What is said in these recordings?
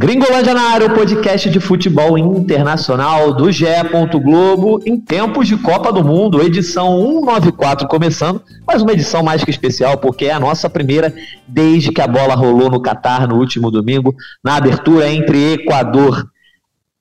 Gringolândia na área, o podcast de futebol internacional do GE. Globo em tempos de Copa do Mundo, edição 194 começando, mas uma edição mais que especial porque é a nossa primeira desde que a bola rolou no Catar no último domingo, na abertura entre Equador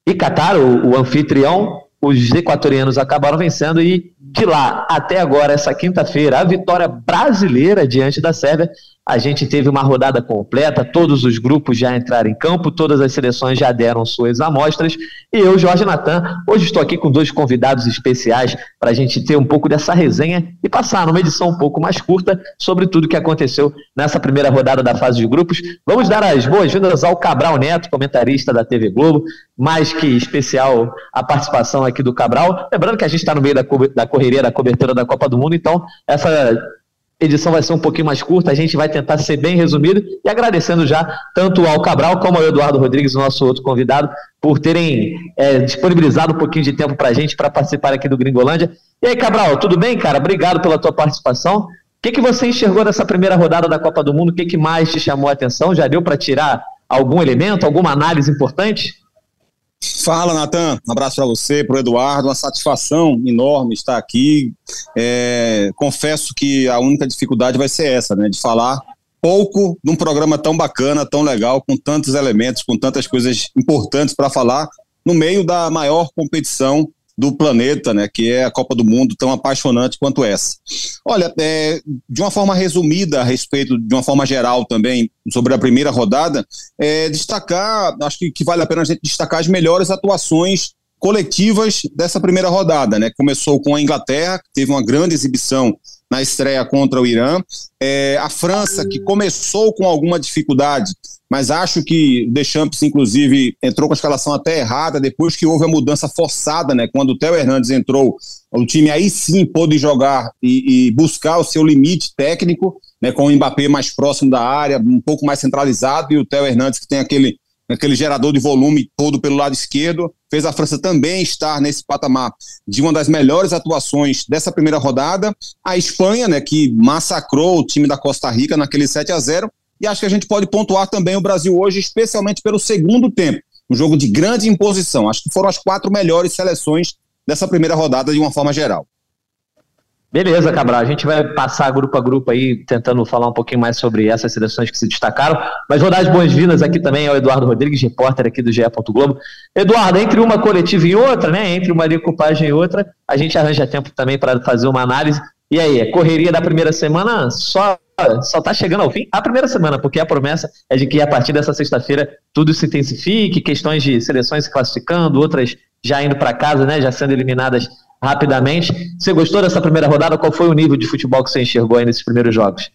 e Catar, o, o anfitrião. Os equatorianos acabaram vencendo e de lá até agora, essa quinta-feira, a vitória brasileira diante da Sérvia a gente teve uma rodada completa, todos os grupos já entraram em campo, todas as seleções já deram suas amostras. E eu, Jorge Natan, hoje estou aqui com dois convidados especiais para a gente ter um pouco dessa resenha e passar numa edição um pouco mais curta sobre tudo que aconteceu nessa primeira rodada da fase de grupos. Vamos dar as boas-vindas ao Cabral Neto, comentarista da TV Globo, mais que especial a participação aqui do Cabral. Lembrando que a gente está no meio da, da correria da cobertura da Copa do Mundo, então essa edição vai ser um pouquinho mais curta, a gente vai tentar ser bem resumido e agradecendo já tanto ao Cabral como ao Eduardo Rodrigues, nosso outro convidado, por terem é, disponibilizado um pouquinho de tempo para a gente para participar aqui do Gringolândia. E aí, Cabral, tudo bem, cara? Obrigado pela tua participação. O que, que você enxergou nessa primeira rodada da Copa do Mundo? O que, que mais te chamou a atenção? Já deu para tirar algum elemento, alguma análise importante? Fala, Natan. Um abraço para você, para o Eduardo. Uma satisfação enorme estar aqui. É, confesso que a única dificuldade vai ser essa, né? De falar pouco num programa tão bacana, tão legal, com tantos elementos, com tantas coisas importantes para falar, no meio da maior competição do planeta, né, que é a Copa do Mundo, tão apaixonante quanto essa. Olha, é, de uma forma resumida a respeito, de uma forma geral também, sobre a primeira rodada, é, destacar, acho que, que vale a pena a gente destacar as melhores atuações coletivas dessa primeira rodada, né? Começou com a Inglaterra, que teve uma grande exibição na estreia contra o Irã. É, a França, que começou com alguma dificuldade, mas acho que Deschamps, inclusive, entrou com a escalação até errada, depois que houve a mudança forçada, né? Quando o Theo Hernandes entrou, o time aí sim pôde jogar e, e buscar o seu limite técnico, né? Com o Mbappé mais próximo da área, um pouco mais centralizado, e o Theo Hernandes, que tem aquele aquele gerador de volume todo pelo lado esquerdo, fez a França também estar nesse patamar de uma das melhores atuações dessa primeira rodada. A Espanha, né, que massacrou o time da Costa Rica naquele 7 a 0 e acho que a gente pode pontuar também o Brasil hoje, especialmente pelo segundo tempo. Um jogo de grande imposição. Acho que foram as quatro melhores seleções dessa primeira rodada de uma forma geral. Beleza, Cabral. A gente vai passar grupo a grupo aí, tentando falar um pouquinho mais sobre essas seleções que se destacaram. Mas vou dar as boas-vindas aqui também ao Eduardo Rodrigues, repórter aqui do GE. Globo. Eduardo, entre uma coletiva e outra, né? Entre uma decupagem e outra, a gente arranja tempo também para fazer uma análise. E aí, a correria da primeira semana só só está chegando ao fim a primeira semana, porque a promessa é de que a partir dessa sexta-feira tudo se intensifique, questões de seleções se classificando, outras já indo para casa, né, já sendo eliminadas rapidamente. Você gostou dessa primeira rodada? Qual foi o nível de futebol que você enxergou aí nesses primeiros jogos?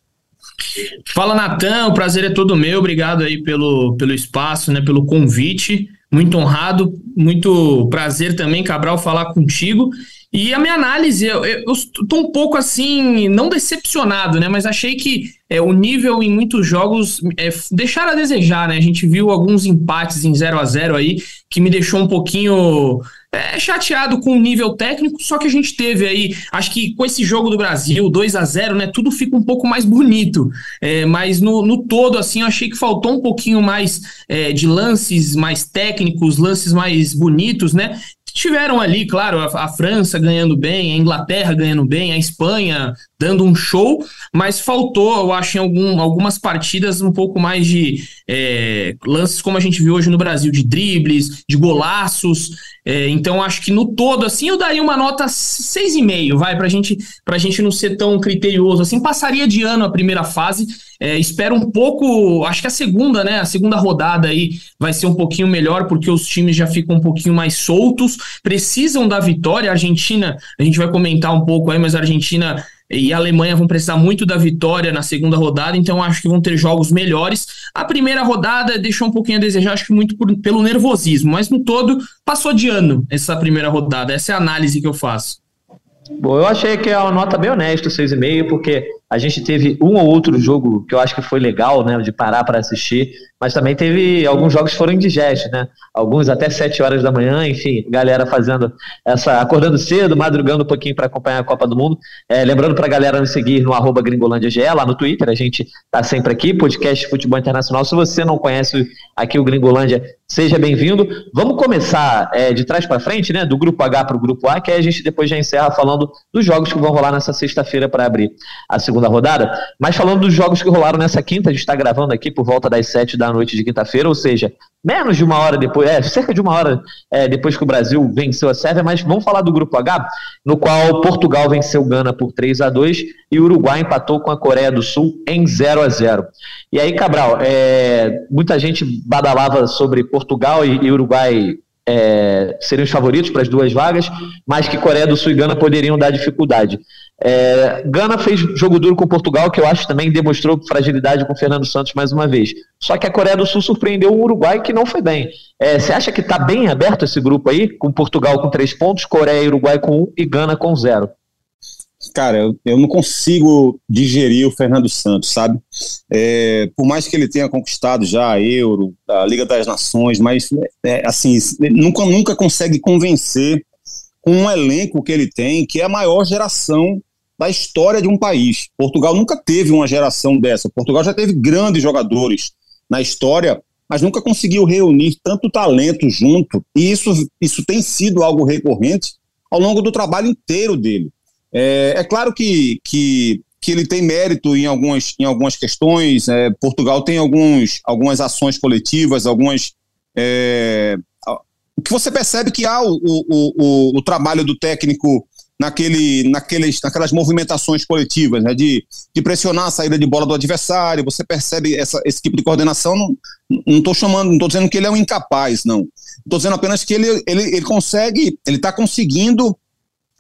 Fala, Natan, o prazer é todo meu. Obrigado aí pelo, pelo espaço, né, pelo convite. Muito honrado, muito prazer também, Cabral, falar contigo. E a minha análise, eu, estou um pouco assim, não decepcionado, né? Mas achei que é, o nível em muitos jogos é, deixaram a desejar, né? A gente viu alguns empates em 0 a 0 aí, que me deixou um pouquinho é, chateado com o nível técnico, só que a gente teve aí, acho que com esse jogo do Brasil, 2 a 0 né? Tudo fica um pouco mais bonito. É, mas no, no todo, assim, eu achei que faltou um pouquinho mais é, de lances mais técnicos, lances mais bonitos, né? Tiveram ali, claro, a, a, França ganhando bem, a Inglaterra ganhando bem, a Espanha dando um show, mas faltou, eu acho, em algum, algumas partidas um pouco mais de é, lances como a gente viu hoje no Brasil, de dribles, de golaços. É, então, acho que no todo, assim, eu daria uma nota 6,5, vai, pra gente, pra gente não ser tão criterioso. Assim, passaria de ano a primeira fase. É, espero um pouco, acho que a segunda, né? A segunda rodada aí vai ser um pouquinho melhor, porque os times já ficam um pouquinho mais soltos, precisam da vitória. A Argentina, a gente vai comentar um pouco aí, mas a Argentina e a Alemanha vão precisar muito da vitória na segunda rodada, então acho que vão ter jogos melhores. A primeira rodada deixou um pouquinho a desejar, acho que muito por, pelo nervosismo, mas no todo passou de ano essa primeira rodada. Essa é a análise que eu faço. Bom, eu achei que é uma nota bem honesta, 6,5, porque A gente teve um ou outro jogo que eu acho que foi legal, né, de parar para assistir, mas também teve alguns jogos que foram indigestos, né? Alguns até 7 horas da manhã, enfim, galera fazendo essa, acordando cedo, madrugando um pouquinho para acompanhar a Copa do Mundo. É, lembrando para a galera nos seguir no arroba GringolândiaGE, lá no Twitter, a gente tá sempre aqui, podcast Futebol Internacional. Se você não conhece aqui o Gringolândia, seja bem-vindo. Vamos começar é, de trás para frente, né? Do grupo H para o grupo A, que aí a gente depois já encerra falando dos jogos que vão rolar nessa sexta-feira para abrir a segunda rodada. Mas falando dos jogos que rolaram nessa quinta, a gente está gravando aqui por volta das sete da noite de quinta-feira, ou seja, menos de uma hora depois, é, cerca de uma hora é, depois que o Brasil venceu a Sérvia, mas vamos falar do grupo H, no qual Portugal venceu Gana por 3 a 2 e o Uruguai empatou com a Coreia do Sul em 0 a 0 E aí, Cabral, é, muita gente badalava sobre Portugal e, e Uruguai é, seriam os favoritos para as duas vagas, mas que Coreia do Sul e Gana poderiam dar dificuldade. É, Gana fez jogo duro com Portugal, que eu acho também demonstrou fragilidade com Fernando Santos mais uma vez. Só que a Coreia do Sul surpreendeu o Uruguai, que não foi bem. É, você acha que está bem aberto esse grupo aí, com Portugal com três pontos, Coreia e Uruguai com um e Gana com zero? Cara, eu, eu não consigo digerir o Fernando Santos, sabe? É, por mais que ele tenha conquistado já a Euro, a Liga das Nações, mas é, assim, nunca, nunca consegue convencer com um elenco que ele tem, que é a maior geração da história de um país. Portugal nunca teve uma geração dessa. Portugal já teve grandes jogadores na história, mas nunca conseguiu reunir tanto talento junto. E isso, isso tem sido algo recorrente ao longo do trabalho inteiro dele. É, é claro que, que, que ele tem mérito em algumas, em algumas questões. É, Portugal tem alguns, algumas ações coletivas, algumas. É, que você percebe que há o, o, o, o trabalho do técnico naquele, naqueles, naquelas movimentações coletivas, né, de, de pressionar a saída de bola do adversário, você percebe essa, esse tipo de coordenação, não estou chamando, não estou dizendo que ele é um incapaz, não. Estou dizendo apenas que ele, ele, ele consegue, ele está conseguindo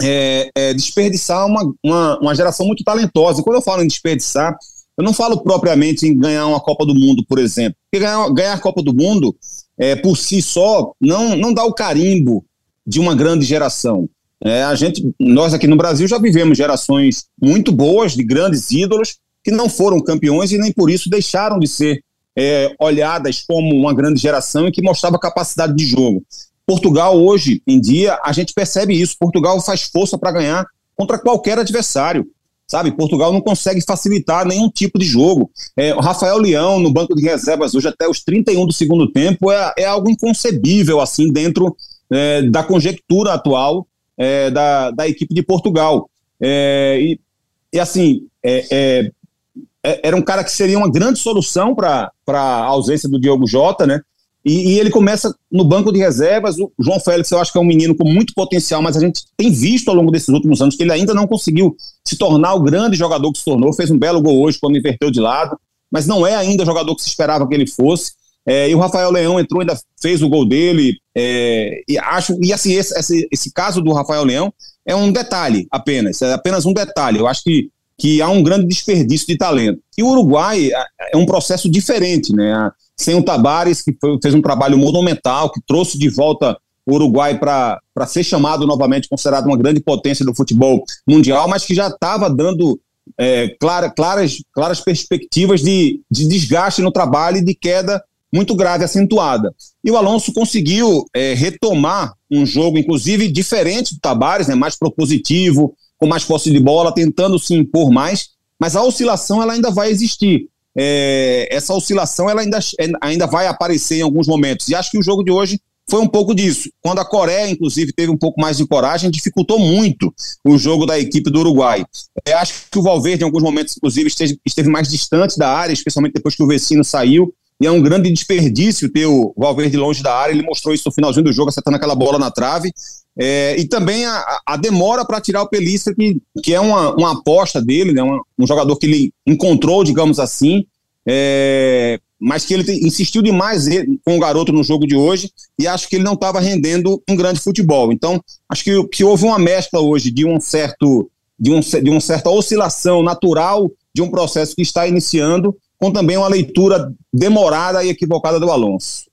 é, é, desperdiçar uma, uma, uma geração muito talentosa. E quando eu falo em desperdiçar, eu não falo propriamente em ganhar uma Copa do Mundo, por exemplo. Porque ganhar, ganhar a Copa do Mundo, é, por si só, não, não dá o carimbo de uma grande geração. É, a gente, nós aqui no Brasil já vivemos gerações muito boas de grandes ídolos que não foram campeões e nem por isso deixaram de ser é, olhadas como uma grande geração e que mostrava capacidade de jogo. Portugal hoje em dia a gente percebe isso. Portugal faz força para ganhar contra qualquer adversário. Sabe, Portugal não consegue facilitar nenhum tipo de jogo. É, o Rafael Leão no banco de reservas hoje até os 31 do segundo tempo é, é algo inconcebível assim dentro é, da conjectura atual é, da, da equipe de Portugal. É, e, e, assim, é, é, era um cara que seria uma grande solução para a ausência do Diogo Jota, né? E, e, ele começa no banco de reservas. O João Félix, eu acho que é um menino com muito potencial, mas a gente tem visto ao longo desses últimos anos que ele ainda não conseguiu se tornar o grande jogador que se tornou. Fez um belo gol hoje quando inverteu de lado, mas não é ainda o jogador que se esperava que ele fosse. É, e o Rafael Leão entrou, ainda fez o gol dele. É, e acho e assim esse, esse, esse caso do Rafael Leão é um detalhe apenas, é apenas um detalhe. Eu acho que que há um grande desperdício de talento. E o Uruguai é, é um processo diferente, né? Sem o Tabares, que foi, fez um trabalho monumental, que trouxe de volta o Uruguai para ser chamado novamente, considerado uma grande potência do futebol mundial, mas que já estava dando é, clara, claras, claras perspectivas de, de desgaste no trabalho e de queda muito grave, acentuada. E o Alonso conseguiu é, retomar um jogo, inclusive, diferente do Tabares, né, mais propositivo, com mais posse de bola, tentando se impor mais, mas a oscilação ela ainda vai existir. É, essa oscilação ela ainda, ainda vai aparecer em alguns momentos. E acho que o jogo de hoje foi um pouco disso. Quando a Coreia, inclusive, teve um pouco mais de coragem, dificultou muito o jogo da equipe do Uruguai. Eu acho que o Valverde, em alguns momentos, inclusive, esteve, esteve mais distante da área, especialmente depois que o Vecino saiu. E é um grande desperdício ter o Valverde longe da área. Ele mostrou isso no finalzinho do jogo, acertando aquela bola na trave. É, e também a, a demora para tirar o Pelista, que, que é uma, uma aposta dele, né, um jogador que ele encontrou, digamos assim, é, mas que ele insistiu demais com o garoto no jogo de hoje e acho que ele não estava rendendo um grande futebol. Então, acho que, que houve uma mescla hoje de um certo de, um, de uma certa oscilação natural de um processo que está iniciando, com também uma leitura demorada e equivocada do Alonso.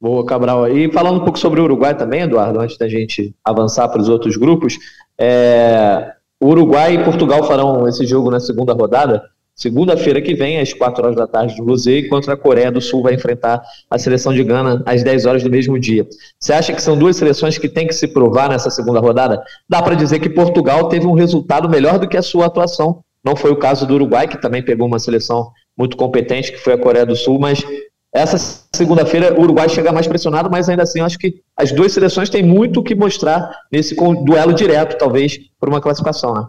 Boa, Cabral. E falando um pouco sobre o Uruguai também, Eduardo, antes da gente avançar para os outros grupos, é... O Uruguai e Portugal farão esse jogo na segunda rodada. Segunda-feira que vem, às 4 horas da tarde do Rosé, contra a Coreia do Sul vai enfrentar a seleção de Gana às 10 horas do mesmo dia. Você acha que são duas seleções que têm que se provar nessa segunda rodada? Dá para dizer que Portugal teve um resultado melhor do que a sua atuação. Não foi o caso do Uruguai, que também pegou uma seleção muito competente, que foi a Coreia do Sul, mas essa segunda-feira o Uruguai chega mais pressionado, mas ainda assim acho que as duas seleções têm muito o que mostrar nesse duelo direto, talvez, por uma classificação. Né?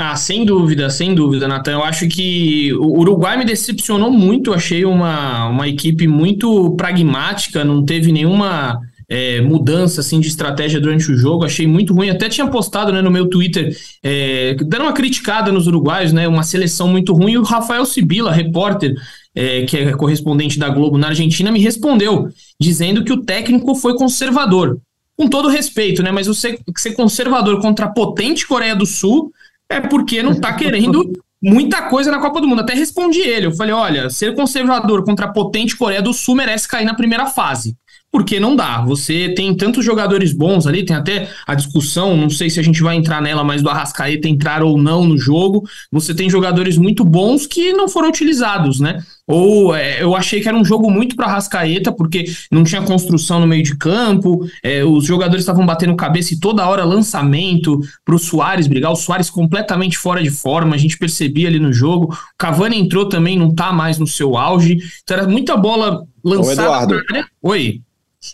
Ah, sem dúvida, sem dúvida, Natan. Eu acho que o Uruguai me decepcionou muito. Achei uma, uma equipe muito pragmática, não teve nenhuma é, mudança assim de estratégia durante o jogo. Achei muito ruim. Até tinha postado né, no meu Twitter, é, dando uma criticada nos uruguaios, né? Uma seleção muito ruim. E o Rafael Sibila, repórter, é, que é correspondente da Globo na Argentina, me respondeu, dizendo que o técnico foi conservador. Com todo respeito, né? Mas você ser conservador contra a potente Coreia do Sul é porque não está querendo muita coisa na Copa do Mundo. Até respondi ele. Eu falei: olha, ser conservador contra a potente Coreia do Sul merece cair na primeira fase. Porque não dá. Você tem tantos jogadores bons ali, tem até a discussão, não sei se a gente vai entrar nela, mas do Arrascaeta entrar ou não no jogo. Você tem jogadores muito bons que não foram utilizados, né? Ou é, eu achei que era um jogo muito para Rascaeta, porque não tinha construção no meio de campo, é, os jogadores estavam batendo cabeça e toda hora lançamento para o Soares brigar, o Soares completamente fora de forma, a gente percebia ali no jogo. O Cavani entrou também, não está mais no seu auge, então era muita bola lançada. Ô Eduardo, Oi.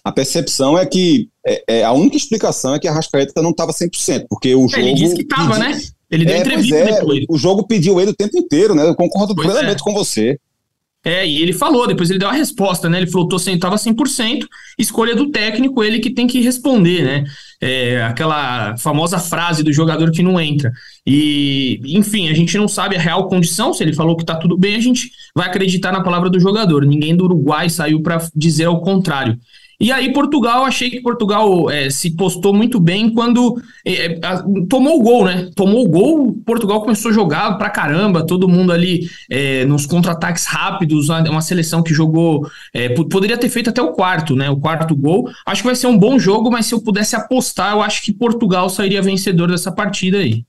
A percepção é que é, é, a única explicação é que a Rascaeta não estava 100%, porque o jogo. Ele disse que estava, né? Ele deu é, entrevista é, depois. O jogo pediu ele o tempo inteiro, né? Eu concordo pois plenamente é. com você. É, e ele falou, depois ele deu a resposta, né? Ele falou, tô tava 100%, escolha do técnico, ele que tem que responder, né? É, aquela famosa frase do jogador que não entra. E, enfim, a gente não sabe a real condição, se ele falou que tá tudo bem, a gente vai acreditar na palavra do jogador. Ninguém do Uruguai saiu para dizer o contrário. E aí, Portugal, achei que Portugal é, se postou muito bem quando é, é tomou o gol, né? Tomou o gol, Portugal começou a jogar pra caramba, todo mundo ali é, nos contra-ataques rápidos, uma seleção que jogou. É, poderia ter feito até o quarto, né? O quarto gol. Acho que vai ser um bom jogo, mas se eu pudesse apostar, eu acho que Portugal sairia vencedor dessa partida aí.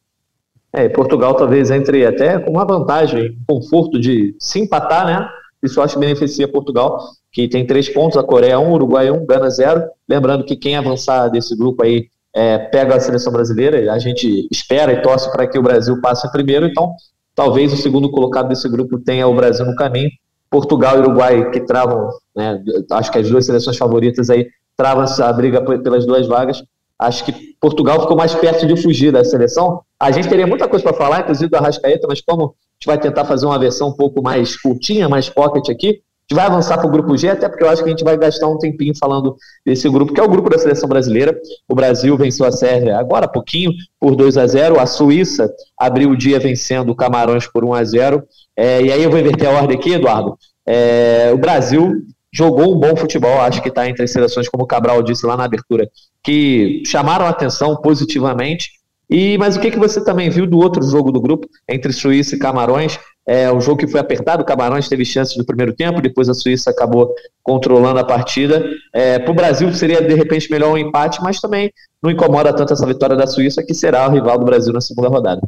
É, Portugal talvez entre até com uma vantagem, conforto de se empatar, né? Isso acho que beneficia Portugal que tem três pontos, a Coreia um, Uruguai um, Gana zero. Lembrando que quem avançar desse grupo aí é, pega a seleção brasileira, a gente espera e torce para que o Brasil passe primeiro, então talvez o segundo colocado desse grupo tenha o Brasil no caminho. Portugal e Uruguai que travam, né, acho que as duas seleções favoritas aí travam a briga pelas duas vagas. Acho que Portugal ficou mais perto de fugir da seleção. A gente teria muita coisa para falar, inclusive do Arrascaeta, mas como a gente vai tentar fazer uma versão um pouco mais curtinha, mais pocket aqui, gente vai avançar para o grupo G, até porque eu acho que a gente vai gastar um tempinho falando desse grupo, que é o grupo da seleção brasileira. O Brasil venceu a Sérvia agora há pouquinho, por 2 a 0 A Suíça abriu o dia vencendo o Camarões por 1 a 0 é, E aí eu vou inverter a ordem aqui, Eduardo. É, o Brasil jogou um bom futebol, acho que está entre as seleções, como o Cabral disse lá na abertura, que chamaram a atenção positivamente. E, mas o que, que você também viu do outro jogo do grupo, entre Suíça e Camarões? É um jogo que foi apertado, o Camarões teve chances no primeiro tempo, depois a Suíça acabou controlando a partida. É, Para o Brasil seria de repente melhor um empate, mas também não incomoda tanto essa vitória da Suíça, que será o rival do Brasil na segunda rodada.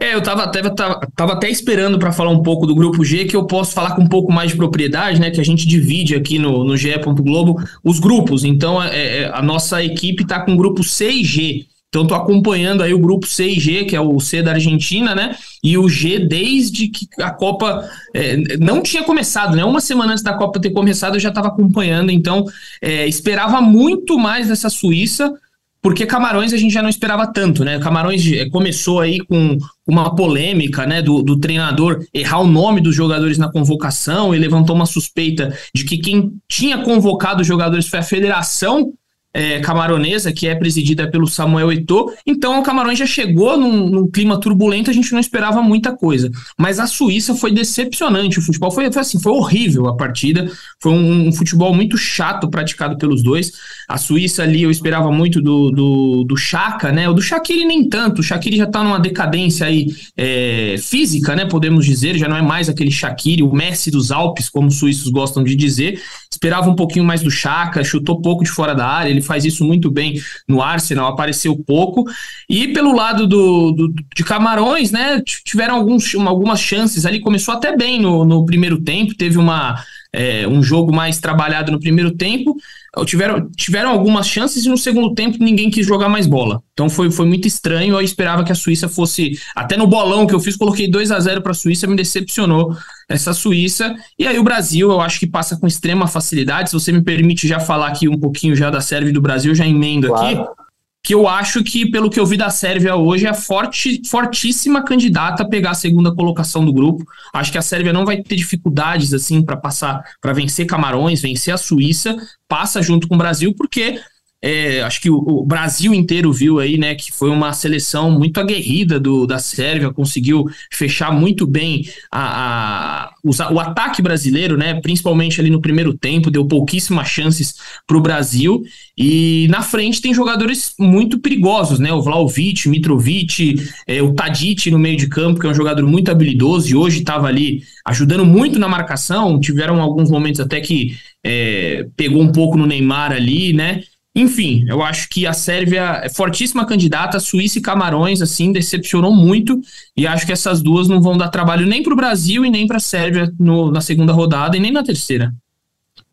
É, eu tava tava, tava até esperando para falar um pouco do grupo G, que eu posso falar com um pouco mais de propriedade, né? Que a gente divide aqui no, no GE. Globo os grupos. Então, é, é, a nossa equipe tá com o grupo C e G. Então, estou acompanhando aí o grupo C e G, que é o C da Argentina, né? E o G desde que a Copa é, não tinha começado, né? Uma semana antes da Copa ter começado, eu já estava acompanhando. Então, é, esperava muito mais dessa Suíça, porque Camarões a gente já não esperava tanto, né? Camarões é, começou aí com uma polêmica, né, do, do treinador errar o nome dos jogadores na convocação e levantou uma suspeita de que quem tinha convocado os jogadores foi a federação é, camaronesa, que é presidida pelo Samuel Eto'o. Então o Camarões já chegou num, num, clima turbulento, a gente não esperava muita coisa. Mas a Suíça foi decepcionante. O futebol foi, foi assim, foi horrível a partida. Foi um, um, futebol muito chato praticado pelos dois. A Suíça ali eu esperava muito do, do, do Chaka, né? O do Shaqiri nem tanto. O Shaqiri já tá numa decadência aí é, física, né? Podemos dizer, já não é mais aquele Shaqiri, o Messi dos Alpes, como os suíços gostam de dizer. Esperava um pouquinho mais do Chaka, chutou pouco de fora da área ele faz isso muito bem no Arsenal, apareceu pouco. E pelo lado do, do de Camarões, né, tiveram alguns, algumas chances ali, começou até bem no, no primeiro tempo, teve uma, é, um jogo mais trabalhado no primeiro tempo, tiveram, tiveram algumas chances e no segundo tempo ninguém quis jogar mais bola. Então foi, foi muito estranho. Eu esperava que a Suíça fosse. Até no bolão que eu fiz, coloquei 2 a 0 para a Suíça, me decepcionou essa Suíça. E aí o Brasil, eu acho que passa com extrema facilidade. Se você me permite já falar aqui um pouquinho já da Sérvia do Brasil, já emendo claro. aqui que eu acho que, pelo que eu vi da Sérvia hoje, é forte, fortíssima candidata a pegar a segunda colocação do grupo. Acho que a Sérvia não vai ter dificuldades assim para passar, para vencer Camarões, vencer a Suíça, passa junto com o Brasil, porque é, acho que o, o, Brasil inteiro viu aí, né, que foi uma seleção muito aguerrida do, da Sérvia, conseguiu fechar muito bem a, a o, o, ataque brasileiro, né, principalmente ali no primeiro tempo, deu pouquíssimas chances para o Brasil. E na frente tem jogadores muito perigosos, né, o Vlaovic, Mitrovic, é, o Tadic no meio de campo, que é um jogador muito habilidoso e hoje estava ali ajudando muito na marcação. Tiveram alguns momentos até que é, pegou um pouco no Neymar ali, né? Enfim, eu acho que a Sérvia é fortíssima candidata, Suíça e Camarões, assim, decepcionou muito, e acho que essas duas não vão dar trabalho nem para o Brasil e nem para a Sérvia no, na segunda rodada e nem na terceira.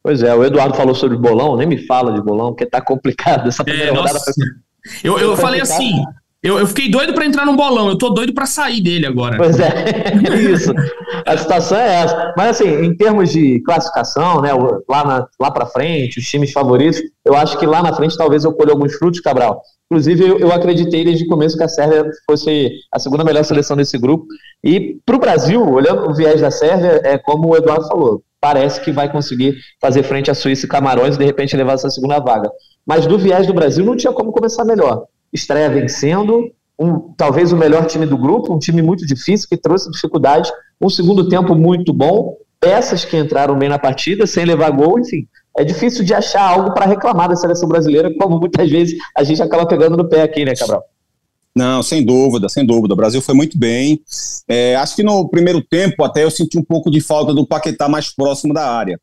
Pois é, o Eduardo falou sobre bolão, nem me fala de bolão, porque tá complicado essa primeira é, rodada. Eu, eu falei assim, eu, eu fiquei doido para entrar num bolão, eu tô doido para sair dele agora. Pois é, isso. A situação é essa. Mas assim, em termos de classificação, né, lá, lá para frente, os times favoritos, eu acho que lá na frente talvez eu colhe alguns frutos, Cabral. Inclusive, eu, eu acreditei desde o começo que a Sérvia fosse a segunda melhor seleção desse grupo. E para o Brasil, olhando o viés da Sérvia, é como o Eduardo falou, parece que vai conseguir fazer frente à Suíça e Camarões e de repente levar essa segunda vaga. Mas do viés do Brasil não tinha como começar melhor estreia vencendo, um, talvez o melhor time do grupo, um time muito difícil, que trouxe dificuldade, um segundo tempo muito bom, peças que entraram bem na partida, sem levar gol, enfim. É difícil de achar algo para reclamar da seleção brasileira, como muitas vezes a gente acaba pegando no pé aqui, né, Cabral? Não, sem dúvida, sem dúvida. O Brasil foi muito bem. É, acho que no primeiro tempo até eu senti um pouco de falta do Paquetá mais próximo da área.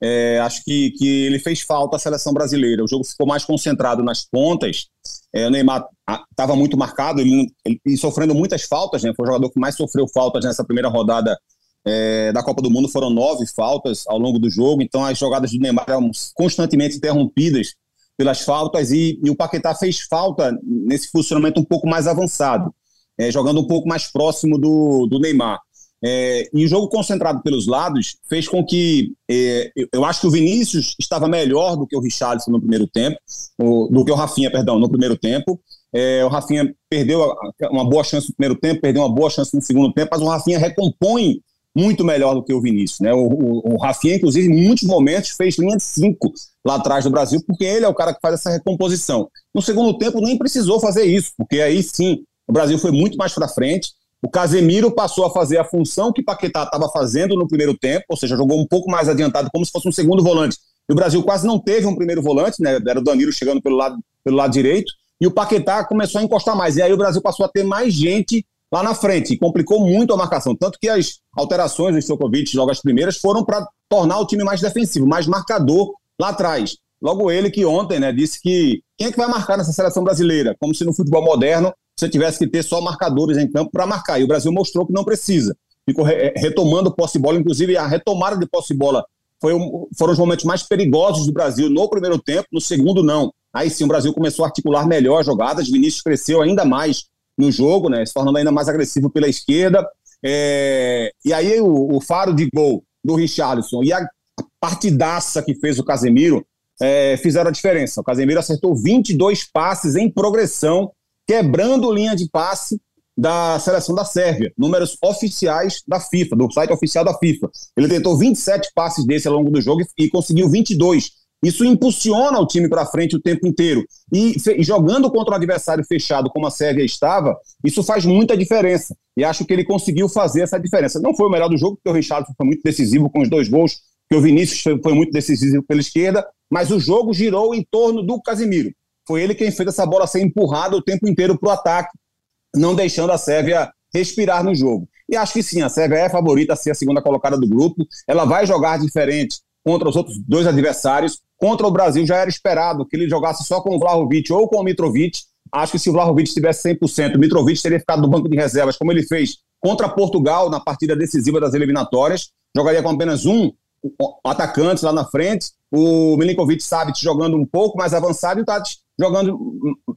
É, acho que, que ele fez falta à seleção brasileira. O jogo ficou mais concentrado nas pontas. É, o Neymar estava muito marcado ele, ele, sofrendo muitas faltas. Né? Foi o jogador que mais sofreu faltas nessa primeira rodada é, da Copa do Mundo. Foram nove faltas ao longo do jogo. Então as jogadas do Neymar eram constantemente interrompidas pelas faltas. E, e o Paquetá fez falta nesse funcionamento um pouco mais avançado, é, jogando um pouco mais próximo do, do Neymar. É, e o jogo concentrado pelos lados fez com que é, eu acho que o Vinícius estava melhor do que o Richarlison no primeiro tempo, do que o Rafinha, perdão, no primeiro tempo. É, o Rafinha perdeu uma boa chance no primeiro tempo, perdeu uma boa chance no segundo tempo, mas o Rafinha recompõe muito melhor do que o Vinícius. Né? O, o, o Rafinha, inclusive, em muitos momentos fez linha de cinco lá atrás do Brasil, porque ele é o cara que faz essa recomposição. No segundo tempo, nem precisou fazer isso, porque aí sim o Brasil foi muito mais para frente. O Casemiro passou a fazer a função que Paquetá estava fazendo no primeiro tempo, ou seja, jogou um pouco mais adiantado, como se fosse um segundo volante. E o Brasil quase não teve um primeiro volante, né? Era o Danilo chegando pelo lado, pelo lado direito, e o Paquetá começou a encostar mais. E aí o Brasil passou a ter mais gente lá na frente, e complicou muito a marcação. Tanto que as alterações do Stokovic logo as primeiras foram para tornar o time mais defensivo, mais marcador lá atrás. Logo ele que ontem né, disse que quem é que vai marcar nessa seleção brasileira? Como se no futebol moderno você tivesse que ter só marcadores em campo para marcar. E o Brasil mostrou que não precisa. Ficou re retomando posse bola, inclusive a retomada de posse bola foi um, foram os momentos mais perigosos do Brasil no primeiro tempo, no segundo não. Aí sim o Brasil começou a articular melhor as jogadas, Vinícius cresceu ainda mais no jogo, né, se tornando ainda mais agressivo pela esquerda. É, e aí o, o, faro de gol do Richarlison e a partidaça que fez o Casemiro é, fizeram a diferença. O Casemiro acertou 22 passes em progressão quebrando linha de passe da seleção da Sérvia, números oficiais da FIFA, do site oficial da FIFA. Ele tentou 27 passes desse ao longo do jogo e conseguiu 22. Isso impulsiona o time para frente o tempo inteiro. E, jogando contra o adversário fechado, como a Sérvia estava, isso faz muita diferença. E acho que ele conseguiu fazer essa diferença. Não foi o melhor do jogo, porque o Richardson foi muito decisivo com os dois gols, que o Vinícius foi muito decisivo pela esquerda, mas o jogo girou em torno do Casimiro. Foi ele quem fez essa bola ser empurrada o tempo inteiro para o ataque, não deixando a Sérvia respirar no jogo. E acho que sim, a Sérvia é favorita a ser a segunda colocada do grupo. Ela vai jogar diferente contra os outros dois adversários, contra o Brasil já era esperado que ele jogasse só com o Vlahovic ou com o Mitrovic. Acho que se o Vlahovic tivesse 100%, o Mitrovic teria ficado no banco de reservas, como ele fez contra Portugal na partida decisiva das eliminatórias. Jogaria com apenas um atacante lá na frente. O Milinkovic Savic jogando um pouco mais avançado e o Tadic jogando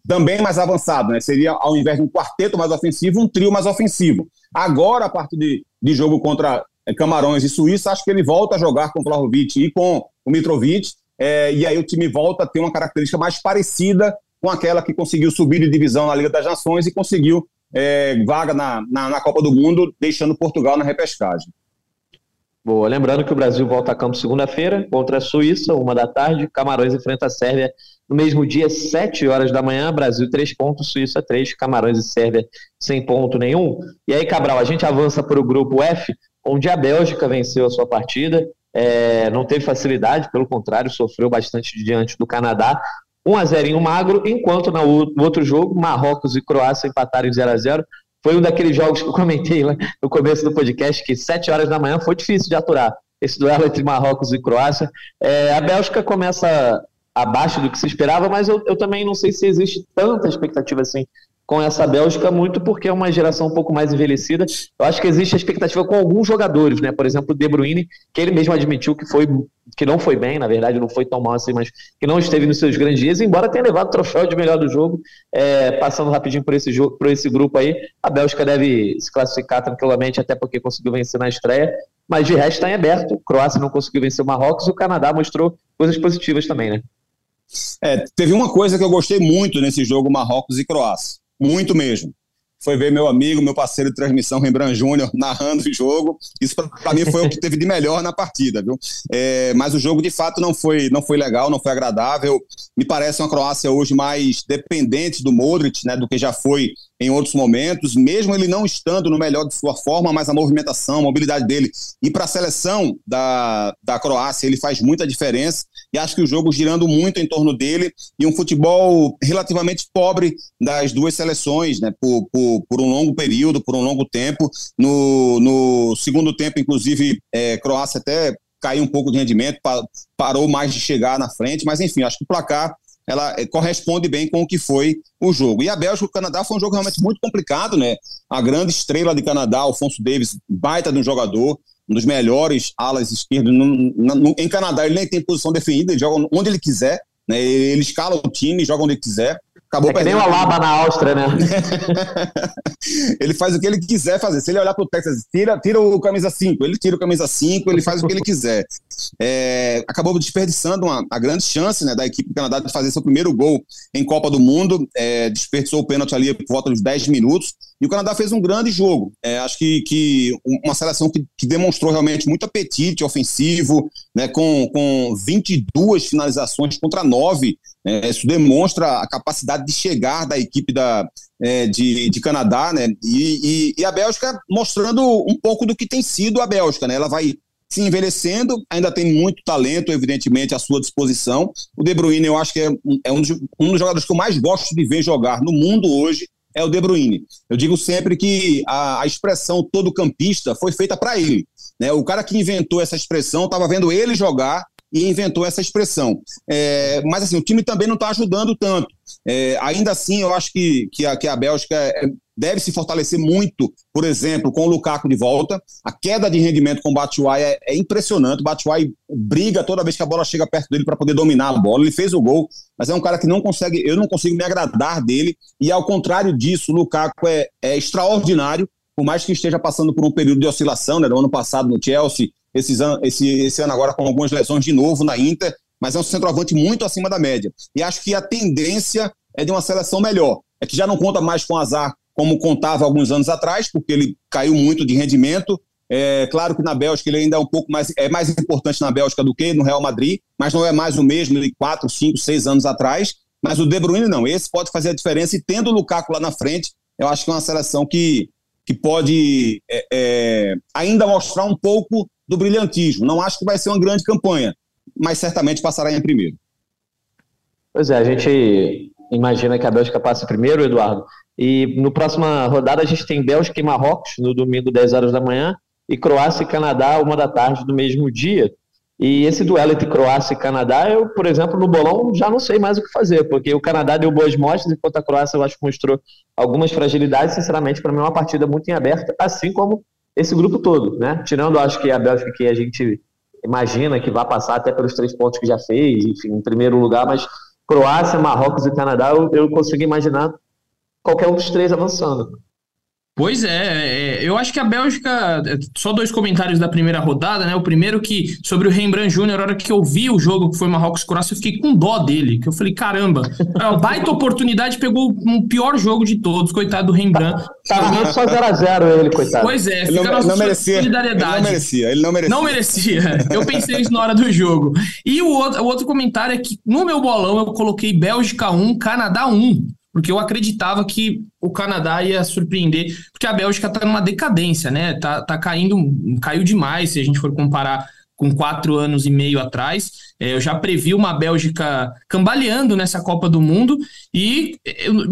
também mais avançado. Né? Seria, ao invés de um quarteto mais ofensivo, um trio mais ofensivo. Agora, a partir de, de jogo contra é, Camarões e Suíça, acho que ele volta a jogar com o Vlahovic e com o Mitrovic, é, e aí o time volta a ter uma característica mais parecida com aquela que conseguiu subir de divisão na Liga das Nações e conseguiu é, vaga na, na, na, Copa do Mundo, deixando Portugal na repescagem. Boa, lembrando que o Brasil volta a campo segunda-feira contra a Suíça, uma da tarde, Camarões enfrenta a Sérvia no mesmo dia, sete horas da manhã, Brasil três pontos, Suíça três, Camarões e Sérvia sem ponto nenhum. E aí, Cabral, a gente avança para o grupo F, onde a Bélgica venceu a sua partida, é, não teve facilidade, pelo contrário, sofreu bastante diante do Canadá. 1 a 0 em um magro, enquanto no outro jogo, Marrocos e Croácia empataram em 0 a 0 Foi um daqueles jogos que eu comentei lá no começo do podcast, que 7 horas da manhã foi difícil de aturar esse duelo entre Marrocos e Croácia. É, a Bélgica começa abaixo do que se esperava, mas eu, eu também não sei se existe tanta expectativa assim com essa Bélgica, muito porque é uma geração um pouco mais envelhecida. Eu acho que existe a expectativa com alguns jogadores, né? Por exemplo, o De Bruyne, que ele mesmo admitiu que foi que não foi bem, na verdade, não foi tão mal assim, mas que não esteve nos seus grandes dias, embora tenha levado o troféu de melhor do jogo. É, passando rapidinho por esse, jogo, por esse grupo aí, a Bélgica deve se classificar tranquilamente, até porque conseguiu vencer na estreia, mas de resto está em aberto. Croácia não conseguiu vencer o Marrocos o Canadá mostrou coisas positivas também, né? É, teve uma coisa que eu gostei muito nesse jogo Marrocos e Croácia muito mesmo. Foi ver meu amigo, meu parceiro de transmissão, Rembrandt Júnior, narrando o jogo. Isso para mim foi o que teve de melhor na partida, viu? É, mas o jogo de fato não foi, não foi legal, não foi agradável. Me parece uma Croácia hoje mais dependente do Modric, né, do que já foi em outros momentos, mesmo ele não estando no melhor de sua forma, mas a movimentação, a mobilidade dele. E para a seleção da, da Croácia, ele faz muita diferença. E acho que o jogo girando muito em torno dele e um futebol relativamente pobre das duas seleções, né, por, por, por um longo período, por um longo tempo. No, no segundo tempo, inclusive, é, Croácia até caiu um pouco de rendimento, parou mais de chegar na frente, mas enfim, acho que o placar ela eh, corresponde bem com o que foi o jogo. E a Bélgica e o Canadá foi um jogo realmente muito complicado, né? A grande estrela de Canadá, Alfonso Davis, baita de um jogador, um dos melhores alas no, em Canadá ele nem tem posição definida, ele joga onde ele quiser, né? Ele escala o time, joga onde ele quiser. Acabou é que nem o Alaba na Áustria, né? ele faz o que ele quiser fazer. Se ele olhar para o Texas, tira, tira o camisa 5, ele tira o camisa 5, ele faz o que ele quiser. É, acabou desperdiçando uma, a grande chance né, da equipe do Canadá de fazer seu primeiro gol em Copa do Mundo. É, desperdiçou o pênalti ali por volta dos 10 minutos. E o Canadá fez um grande jogo. É, acho que, que uma seleção que, que, demonstrou realmente muito apetite ofensivo, né, com, com 22 finalizações contra 9 é, isso demonstra a capacidade de chegar da equipe da, é, de, de Canadá, né? E, e, e, a Bélgica mostrando um pouco do que tem sido a Bélgica, né? Ela vai se envelhecendo, ainda tem muito talento, evidentemente, à sua disposição. O De Bruyne, eu acho que é, é um, dos, um dos jogadores que eu mais gosto de ver jogar no mundo hoje, é o De Bruyne. Eu digo sempre que a, a expressão todo campista foi feita para ele. Né? O cara que inventou essa expressão estava vendo ele jogar e inventou essa expressão. É, mas assim, o time também não está ajudando tanto. É, ainda assim, eu acho que, que, a, que a Bélgica é, deve se fortalecer muito, por exemplo, com o Lukaku de volta. A queda de rendimento com o Batshuayi é, é impressionante. O Batshuayi briga toda vez que a bola chega perto dele para poder dominar a bola. Ele fez o gol, mas é um cara que não consegue, eu não consigo me agradar dele. E ao contrário disso, o Lukaku é, é extraordinário, por mais que esteja passando por um período de oscilação, né? No ano passado no Chelsea, esse ano, esse, esse ano agora com algumas lesões de novo na Inter, mas é um centroavante muito acima da média. E acho que a tendência é de uma seleção melhor. É que já não conta mais com azar como contava alguns anos atrás, porque ele caiu muito de rendimento. É claro que na Bélgica ele ainda é um pouco mais é mais importante na Bélgica do que no Real Madrid, mas não é mais o mesmo de quatro, cinco, seis anos atrás. Mas o De Bruyne não, esse pode fazer a diferença e tendo o Lukaku lá na frente, eu acho que é uma seleção que, que pode é, é, ainda mostrar um pouco do brilhantismo. Não acho que vai ser uma grande campanha, mas certamente passará em primeiro. Pois é, a gente imagina que a Bélgica passe primeiro, Eduardo. E no próxima rodada a gente tem Bélgica e Marrocos no domingo, 10 horas da manhã, e Croácia e Canadá, uma da tarde do mesmo dia. E esse duelo entre Croácia e Canadá, eu, por exemplo, no bolão já não sei mais o que fazer, porque o Canadá deu boas mostras, enquanto a Croácia eu acho que mostrou algumas fragilidades. Sinceramente, para mim é uma partida muito em aberta, assim como esse grupo todo, né? Tirando, acho que a Bélgica, que a gente imagina que vai passar até pelos três pontos que já fez, enfim, em primeiro lugar, mas Croácia, Marrocos e Canadá, eu, eu consigo imaginar qualquer um dos três avançando. Pois é, é, eu acho que a Bélgica, só dois comentários da primeira rodada, né? O primeiro que, sobre o Rembrandt Júnior, na hora que eu vi o jogo que foi Marrocos-Croácia, eu fiquei com dó dele, que eu falei, caramba, é uma baita oportunidade, pegou o pior jogo de todos, coitado do Rembrandt. Tá, tá só 0x0 ele, coitado. Pois é, ele não, não merecia, solidariedade. Ele não merecia, ele não merecia. Não merecia, eu pensei isso na hora do jogo. E o outro, o outro comentário é que no meu bolão eu coloquei Bélgica 1, Canadá 1 porque eu acreditava que o Canadá ia surpreender, porque a Bélgica está numa decadência, né? Tá, tá caindo, caiu demais se a gente for comparar com quatro anos e meio atrás. É, eu já previ uma Bélgica cambaleando nessa Copa do Mundo e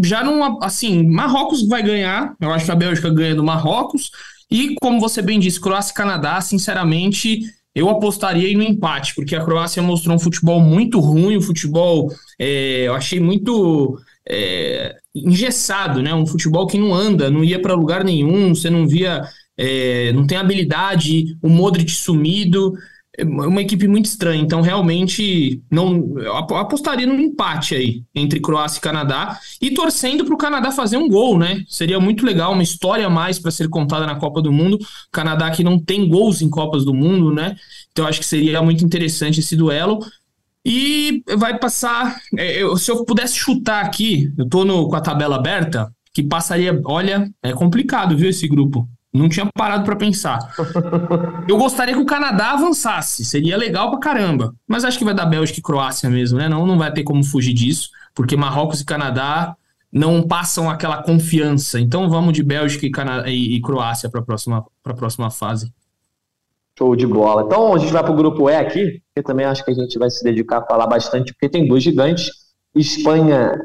já não, assim, Marrocos vai ganhar, eu acho que a Bélgica ganha do Marrocos, e como você bem disse, Croácia e Canadá, sinceramente, eu apostaria no empate, porque a Croácia mostrou um futebol muito ruim, um futebol, é, eu achei muito é, engessado, né? Um futebol que não anda, não ia para lugar nenhum, você não via, é, não tem habilidade, o Modric sumido, é uma equipe muito estranha. Então, realmente, não apostaria num empate aí entre Croácia e Canadá e torcendo para o Canadá fazer um gol, né? Seria muito legal, uma história a mais para ser contada na Copa do Mundo. Canadá que não tem gols em Copas do Mundo, né? Então, acho que seria muito interessante esse duelo. E vai passar. É, eu, se eu pudesse chutar aqui, eu tô no, com a tabela aberta, que passaria. Olha, é complicado, viu, esse grupo. Não tinha parado para pensar. Eu gostaria que o Canadá avançasse, seria legal pra caramba. Mas acho que vai dar Bélgica e Croácia mesmo, né? Não, não vai ter como fugir disso, porque Marrocos e Canadá não passam aquela confiança. Então vamos de Bélgica e, Cana e, e Croácia para a próxima, próxima fase. Show de bola. Então a gente vai para o grupo E aqui, que também acho que a gente vai se dedicar a falar bastante, porque tem dois gigantes. Espanha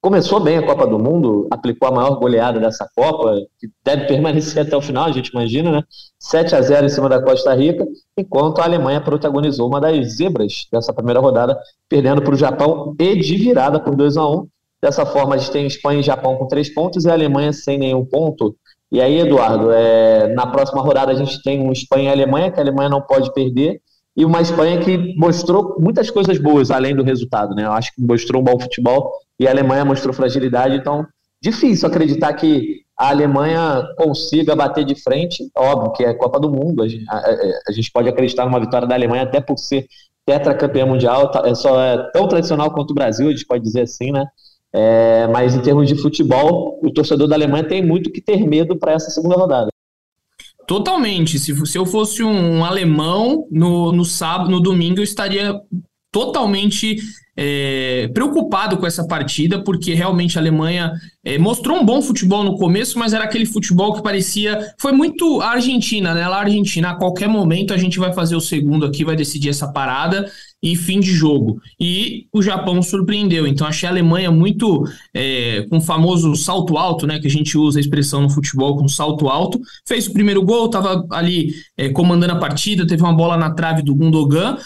começou bem a Copa do Mundo, aplicou a maior goleada dessa Copa, que deve permanecer até o final, a gente imagina, né? 7 a 0 em cima da Costa Rica, enquanto a Alemanha protagonizou uma das zebras dessa primeira rodada, perdendo para o Japão e de virada por 2 a 1 Dessa forma, a gente tem Espanha e Japão com três pontos e a Alemanha sem nenhum ponto. E aí, Eduardo, é, na próxima rodada a gente tem um Espanha e Alemanha, que a Alemanha não pode perder, e uma Espanha que mostrou muitas coisas boas além do resultado, né? Eu acho que mostrou um bom futebol e a Alemanha mostrou fragilidade, então difícil acreditar que a Alemanha consiga bater de frente. Óbvio que é Copa do Mundo, a gente, a, a gente pode acreditar numa vitória da Alemanha até por ser tetracampeã mundial, tá, é só é tão tradicional quanto o Brasil, a gente pode dizer assim, né? É, mas em termos de futebol, o torcedor da Alemanha tem muito que ter medo para essa segunda rodada. Totalmente. Se, se eu fosse um alemão no, no sábado, no domingo, eu estaria totalmente é, preocupado com essa partida, porque realmente a Alemanha é, mostrou um bom futebol no começo, mas era aquele futebol que parecia. Foi muito a Argentina, né? Lá a Argentina, a qualquer momento a gente vai fazer o segundo aqui, vai decidir essa parada e fim de jogo. E o Japão surpreendeu. Então achei a Alemanha muito é, com o famoso salto alto, né? Que a gente usa a expressão no futebol com salto alto. Fez o primeiro gol, estava ali é, comandando a partida, teve uma bola na trave do Gundogan.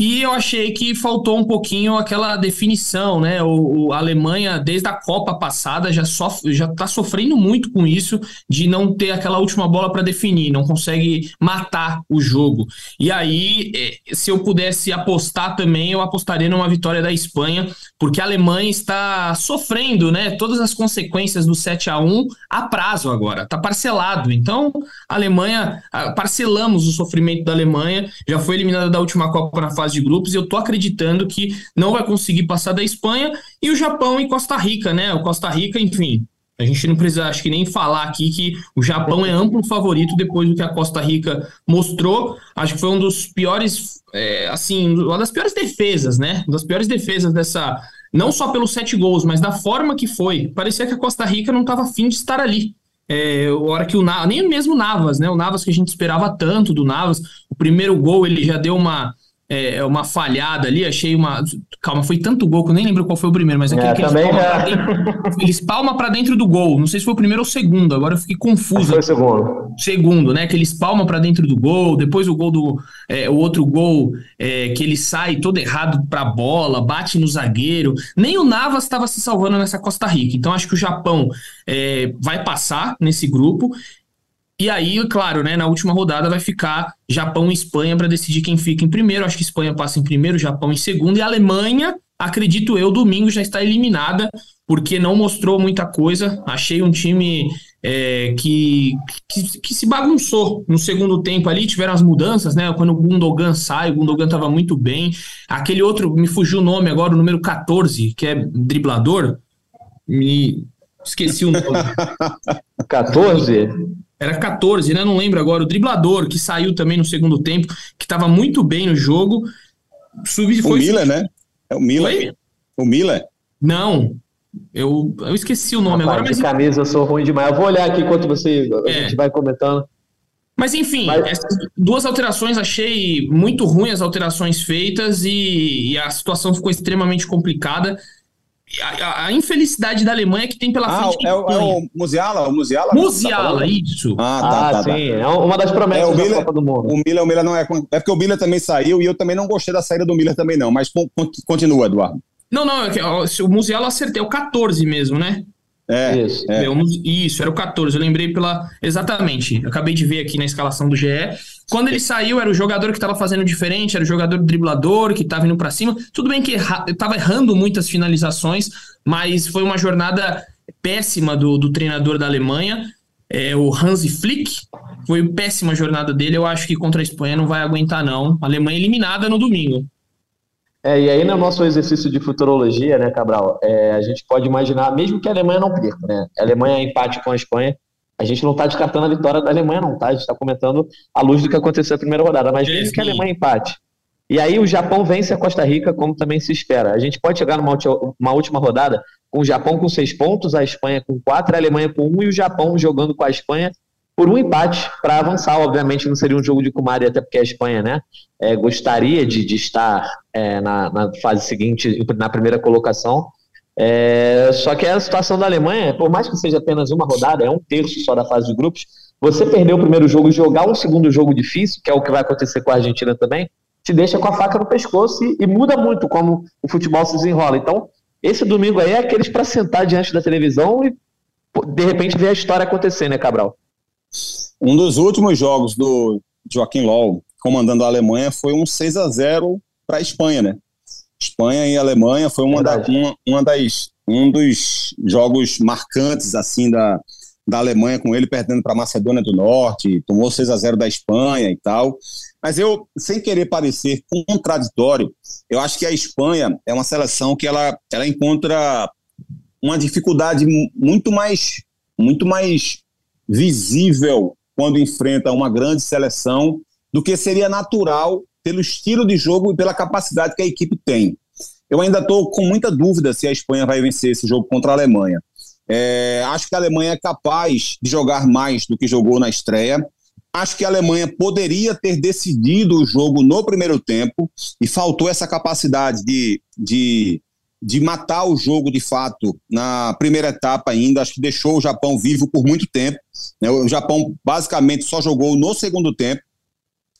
E eu achei que faltou um pouquinho aquela definição, né? O, o a Alemanha, desde a Copa passada, já sofre, já está sofrendo muito com isso de não ter aquela última bola para definir, não consegue matar o jogo. E aí, é, se eu pudesse apostar também, eu apostaria numa vitória da Espanha, porque a Alemanha está sofrendo, né? Todas as consequências do 7 a 1 a prazo agora, está parcelado. Então, a Alemanha, parcelamos o sofrimento da Alemanha, já foi eliminada da última Copa na fase fase de grupos, eu tô acreditando que não vai conseguir passar da Espanha, e o Japão e Costa Rica, né? O Costa Rica, enfim, a gente não precisa, acho que nem falar aqui que o Japão é amplo favorito depois do que a Costa Rica mostrou. Acho que foi um dos piores, é, assim, uma das piores defesas, né? Uma das piores defesas dessa, não só pelos sete gols, mas da forma que foi. Parecia que a Costa Rica não estava afim de estar ali. É, hora que o Navas, nem mesmo o Navas, né? O Navas que a gente esperava tanto do Navas, o primeiro gol ele já deu uma é, é, uma falhada ali, achei uma. Calma, foi tanto gol que eu nem lembro qual foi o primeiro, mas aquele é, que eles palmam, é. dentro, eles palmam pra dentro do gol. Não sei se foi o primeiro ou o segundo, agora eu fiquei confuso. Foi o segundo. Segundo, né? Que eles palmam pra dentro do gol, depois o gol do. É, o outro gol é, que ele sai todo errado pra bola, bate no zagueiro. Nem o Navas estava se salvando nessa Costa Rica. Então acho que o Japão é, vai passar nesse grupo. E aí, claro, né, na última rodada vai ficar Japão e Espanha para decidir quem fica em primeiro. Acho que Espanha passa em primeiro, Japão em segundo. E a Alemanha, acredito eu, domingo já está eliminada, porque não mostrou muita coisa. Achei um time é, que, que, que, se bagunçou no segundo tempo ali. Tiveram as mudanças, né? Quando o Gundogan sai, o Gundogan estava muito bem. Aquele outro, me fugiu o nome agora, o número 14, que é driblador. Me esqueci o nome. 14? Era 14, né? Não lembro agora. O driblador, que saiu também no segundo tempo, que estava muito bem no jogo. Sub, o Miller, né? É o Miller. Foi? O Miller? Não. Eu, eu esqueci o nome Rapaz, agora, mas. De camisa, eu sou ruim demais. Eu vou olhar aqui enquanto você, a é. gente vai comentando. Mas enfim, mas... essas duas alterações achei muito ruim as alterações feitas e, e a situação ficou extremamente complicada. A, a, infelicidade da Alemanha é que tem pela ah, frente. É, é, o Musiala? O Musiala? Musiala, tá isso. Ah, tá, ah, tá, sim. Tá. É uma das promessas é, o Miller, da Copa do Mundo. O Miller, o Miller não é. É porque o Miller também saiu e eu também não gostei da saída do Miller também, não. Mas continua, Eduardo. Não, não, é o Musiala acertei, é o 14 mesmo, né? É, isso. É. Isso, era o 14, eu lembrei pela. Exatamente. acabei de ver aqui na escalação do GE. Quando ele saiu, era o jogador que estava fazendo diferente, era o jogador driblador que estava indo para cima. Tudo bem que estava errando muitas finalizações, mas foi uma jornada péssima do, do treinador da Alemanha, é, o Hansi Flick. Foi péssima a jornada dele. Eu acho que contra a Espanha não vai aguentar, não. A Alemanha eliminada no domingo. É, e aí no nosso exercício de futurologia, né, Cabral, é, a gente pode imaginar, mesmo que a Alemanha não perca, né? A Alemanha é empate com a Espanha, a gente não está descartando a vitória da Alemanha, não, tá? A gente está comentando à luz do que aconteceu na primeira rodada, mas mesmo que a Alemanha empate. E aí o Japão vence a Costa Rica, como também se espera. A gente pode chegar numa uma última rodada com o Japão com seis pontos, a Espanha com quatro, a Alemanha com um e o Japão jogando com a Espanha por um empate para avançar. Obviamente não seria um jogo de Kumari, até porque a Espanha né, é, gostaria de, de estar é, na, na, fase seguinte, na primeira colocação. É, só que a situação da Alemanha, por mais que seja apenas uma rodada, é um terço só da fase de grupos, você perder o primeiro jogo e jogar um segundo jogo difícil, que é o que vai acontecer com a Argentina também, te deixa com a faca no pescoço e, e muda muito como o futebol se desenrola. Então, esse domingo aí é aqueles para sentar diante da televisão e de repente ver a história acontecer, né, Cabral? Um dos últimos jogos do Joaquim Low comandando a Alemanha foi um 6 a 0 para a Espanha, né? Espanha e Alemanha foi uma, da, uma, uma das um dos jogos marcantes assim da, da Alemanha com ele perdendo para a Macedônia do Norte, tomou 6 a 0 da Espanha e tal. Mas eu, sem querer parecer contraditório, eu acho que a Espanha é uma seleção que ela, ela encontra uma dificuldade muito mais muito mais visível quando enfrenta uma grande seleção do que seria natural pelo estilo de jogo e pela capacidade que a equipe tem. Eu ainda estou com muita dúvida se a Espanha vai vencer esse jogo contra a Alemanha. É, acho que a Alemanha é capaz de jogar mais do que jogou na estreia. Acho que a Alemanha poderia ter decidido o jogo no primeiro tempo e faltou essa capacidade de, de de matar o jogo de fato na primeira etapa ainda, acho que deixou o Japão vivo por muito tempo. Né? O Japão basicamente só jogou no segundo tempo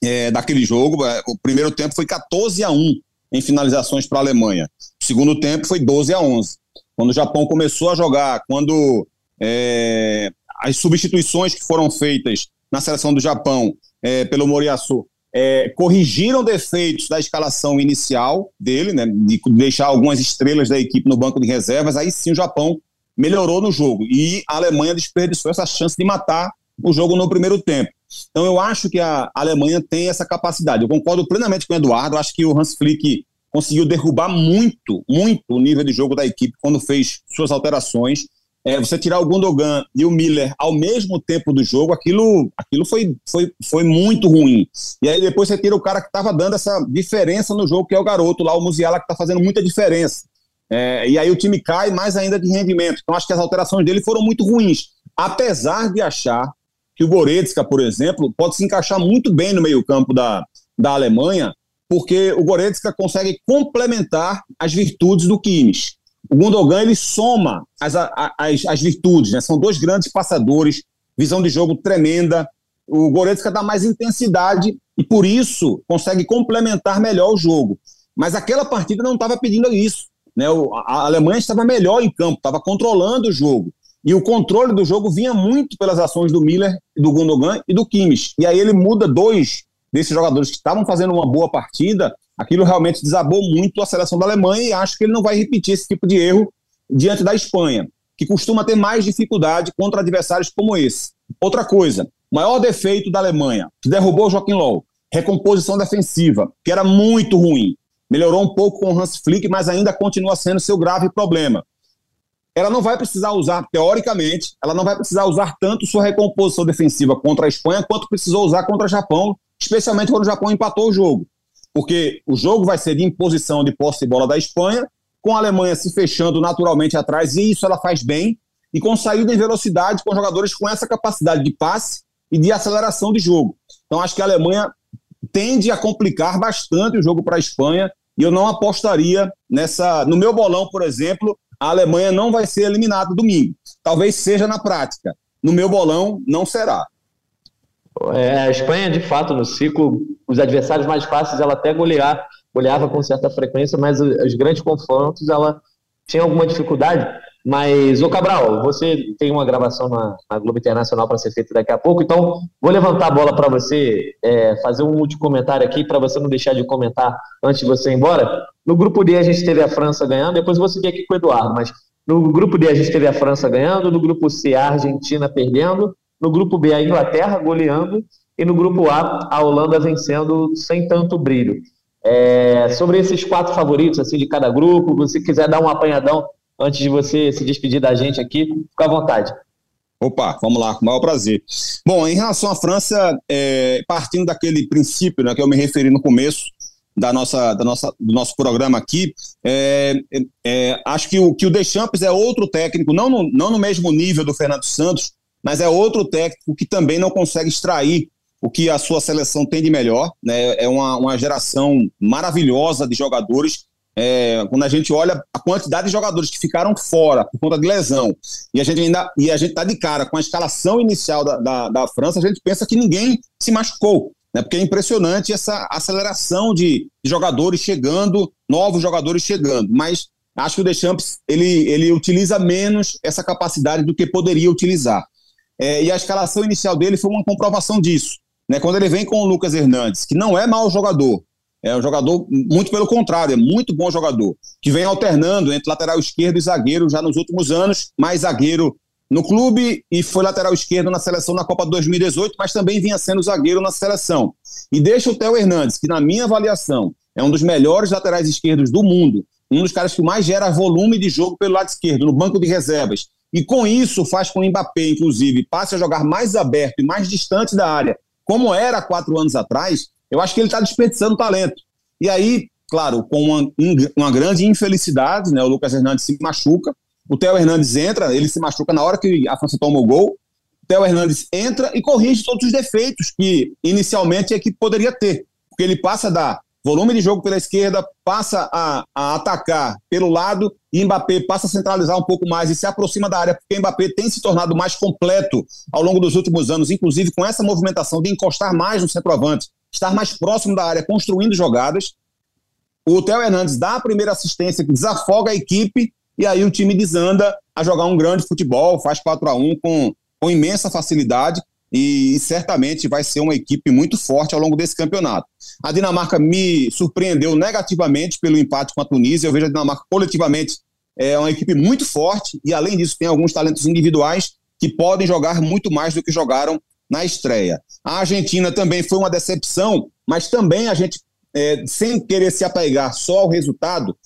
é, daquele jogo. É, o primeiro tempo foi 14 a 1 em finalizações para a Alemanha. O segundo tempo foi 12 a 11. Quando o Japão começou a jogar, quando é, as substituições que foram feitas na seleção do Japão é, pelo Moriyasu é, corrigiram defeitos da escalação inicial dele, né, de deixar algumas estrelas da equipe no banco de reservas, aí sim o Japão melhorou no jogo. E a Alemanha desperdiçou essa chance de matar o jogo no primeiro tempo. Então eu acho que a Alemanha tem essa capacidade. Eu concordo plenamente com o Eduardo, acho que o Hans Flick conseguiu derrubar muito, muito o nível de jogo da equipe quando fez suas alterações é, você tirar o Gundogan e o Miller ao mesmo tempo do jogo, aquilo, aquilo foi, foi, foi muito ruim. E aí depois você tira o cara que estava dando essa diferença no jogo, que é o garoto lá, o Musiala, que está fazendo muita diferença. É, e aí o time cai mais ainda de rendimento. Então acho que as alterações dele foram muito ruins. Apesar de achar que o Goretzka, por exemplo, pode se encaixar muito bem no meio-campo da, da Alemanha, porque o Goretzka consegue complementar as virtudes do Kimmich. O Gundogan ele soma as, as, as virtudes, né? São dois grandes passadores, visão de jogo tremenda. O Goretzka dá mais intensidade e por isso consegue complementar melhor o jogo. Mas aquela partida não estava pedindo isso. Né? A Alemanha estava melhor em campo, estava controlando o jogo. E o controle do jogo vinha muito pelas ações do Miller, do Gundogan e do Kimmich. E aí ele muda dois desses jogadores que estavam fazendo uma boa partida. Aquilo realmente desabou muito a seleção da Alemanha e acho que ele não vai repetir esse tipo de erro diante da Espanha, que costuma ter mais dificuldade contra adversários como esse. Outra coisa, maior defeito da Alemanha, que derrubou o Joaquim Low, recomposição defensiva, que era muito ruim. Melhorou um pouco com o Hans Flick, mas ainda continua sendo seu grave problema ela não vai precisar usar, teoricamente, ela não vai precisar usar tanto sua recomposição defensiva contra a Espanha quanto precisou usar contra o Japão, especialmente quando o Japão empatou o jogo. Porque o jogo vai ser de imposição de posse de bola da Espanha, com a Alemanha se fechando naturalmente atrás, e isso ela faz bem, e com saída em velocidade, com jogadores com essa capacidade de passe e de aceleração de jogo. Então acho que a Alemanha tende a complicar bastante o jogo para a Espanha, e eu não apostaria nessa. No meu bolão, por exemplo, a Alemanha não vai ser eliminada domingo. Talvez seja na prática. No meu bolão, não será. É, a Espanha, de fato, no ciclo, os adversários mais fáceis, ela até golear, goleava com certa frequência, mas os grandes confrontos, ela tinha alguma dificuldade. Mas, ô Cabral, você tem uma gravação na, na Globo Internacional para ser feita daqui a pouco, então vou levantar a bola para você, é, fazer um último comentário aqui, para você não deixar de comentar antes de você ir embora. No grupo D a gente teve a França ganhando, depois vou seguir aqui com o Eduardo, mas no grupo D a gente teve a França ganhando, no grupo C a Argentina perdendo, no grupo B a Inglaterra goleando, e no grupo A a Holanda vencendo sem tanto brilho. É, sobre esses quatro favoritos assim de cada grupo, se quiser dar um apanhadão antes de você se despedir da gente aqui, fica à vontade. Opa, vamos lá, com o maior prazer. Bom, em relação à França, é, partindo daquele princípio né, que eu me referi no começo da nossa, da nossa, do nosso programa aqui, é, é, acho que o, que o Deschamps é outro técnico, não no, não no mesmo nível do Fernando Santos, mas é outro técnico que também não consegue extrair o que a sua seleção tem de melhor. Né? É uma, uma geração maravilhosa de jogadores é, quando a gente olha a quantidade de jogadores que ficaram fora por conta de lesão, e a gente ainda e a gente está de cara com a escalação inicial da, da, da, França, a gente pensa que ninguém se machucou, né? Porque é impressionante essa aceleração de, jogadores chegando, novos jogadores chegando. Mas acho que o Deschamps ele, ele utiliza menos essa capacidade do que poderia utilizar. É, e a escalação inicial dele foi uma comprovação disso. Né? Quando ele vem com o Lucas Hernandes, que não é mau jogador, é um jogador, muito pelo contrário, é muito bom jogador, que vem alternando entre lateral esquerdo e zagueiro já nos últimos anos, mais zagueiro no clube e foi lateral esquerdo na seleção na Copa 2018, mas também vinha sendo zagueiro na seleção. E deixa o Theo Hernandes, que na minha avaliação é um dos melhores laterais esquerdos do mundo, um dos caras que mais gera volume de jogo pelo lado esquerdo, no banco de reservas. E com isso faz com o Mbappé, inclusive, passe a jogar mais aberto e mais distante da área, como era quatro anos atrás, eu acho que ele está desperdiçando talento. E aí, claro, com uma, uma grande infelicidade, né? O Lucas Hernandes se machuca, o Theo Hernandes entra, ele se machuca na hora que a França toma o gol. O Theo Hernandes entra e corrige todos os defeitos que inicialmente a equipe poderia ter. Porque ele passa da volume de jogo pela esquerda, passa a, a, atacar pelo lado e Mbappé passa a centralizar um pouco mais e se aproxima da área, porque Mbappé tem se tornado mais completo ao longo dos últimos anos, inclusive com essa movimentação de encostar mais no centroavante estar mais próximo da área, construindo jogadas. O Theo Hernandes dá a primeira assistência que desafoga a equipe e aí o time desanda a jogar um grande futebol, faz 4 a 1 com, com imensa facilidade e, certamente vai ser uma equipe muito forte ao longo desse campeonato. A Dinamarca me surpreendeu negativamente pelo empate com a Tunísia. Eu vejo a Dinamarca coletivamente é uma equipe muito forte e, além disso, tem alguns talentos individuais que podem jogar muito mais do que jogaram na estreia. A Argentina também foi uma decepção, mas também a gente, é, sem querer se apegar só ao resultado,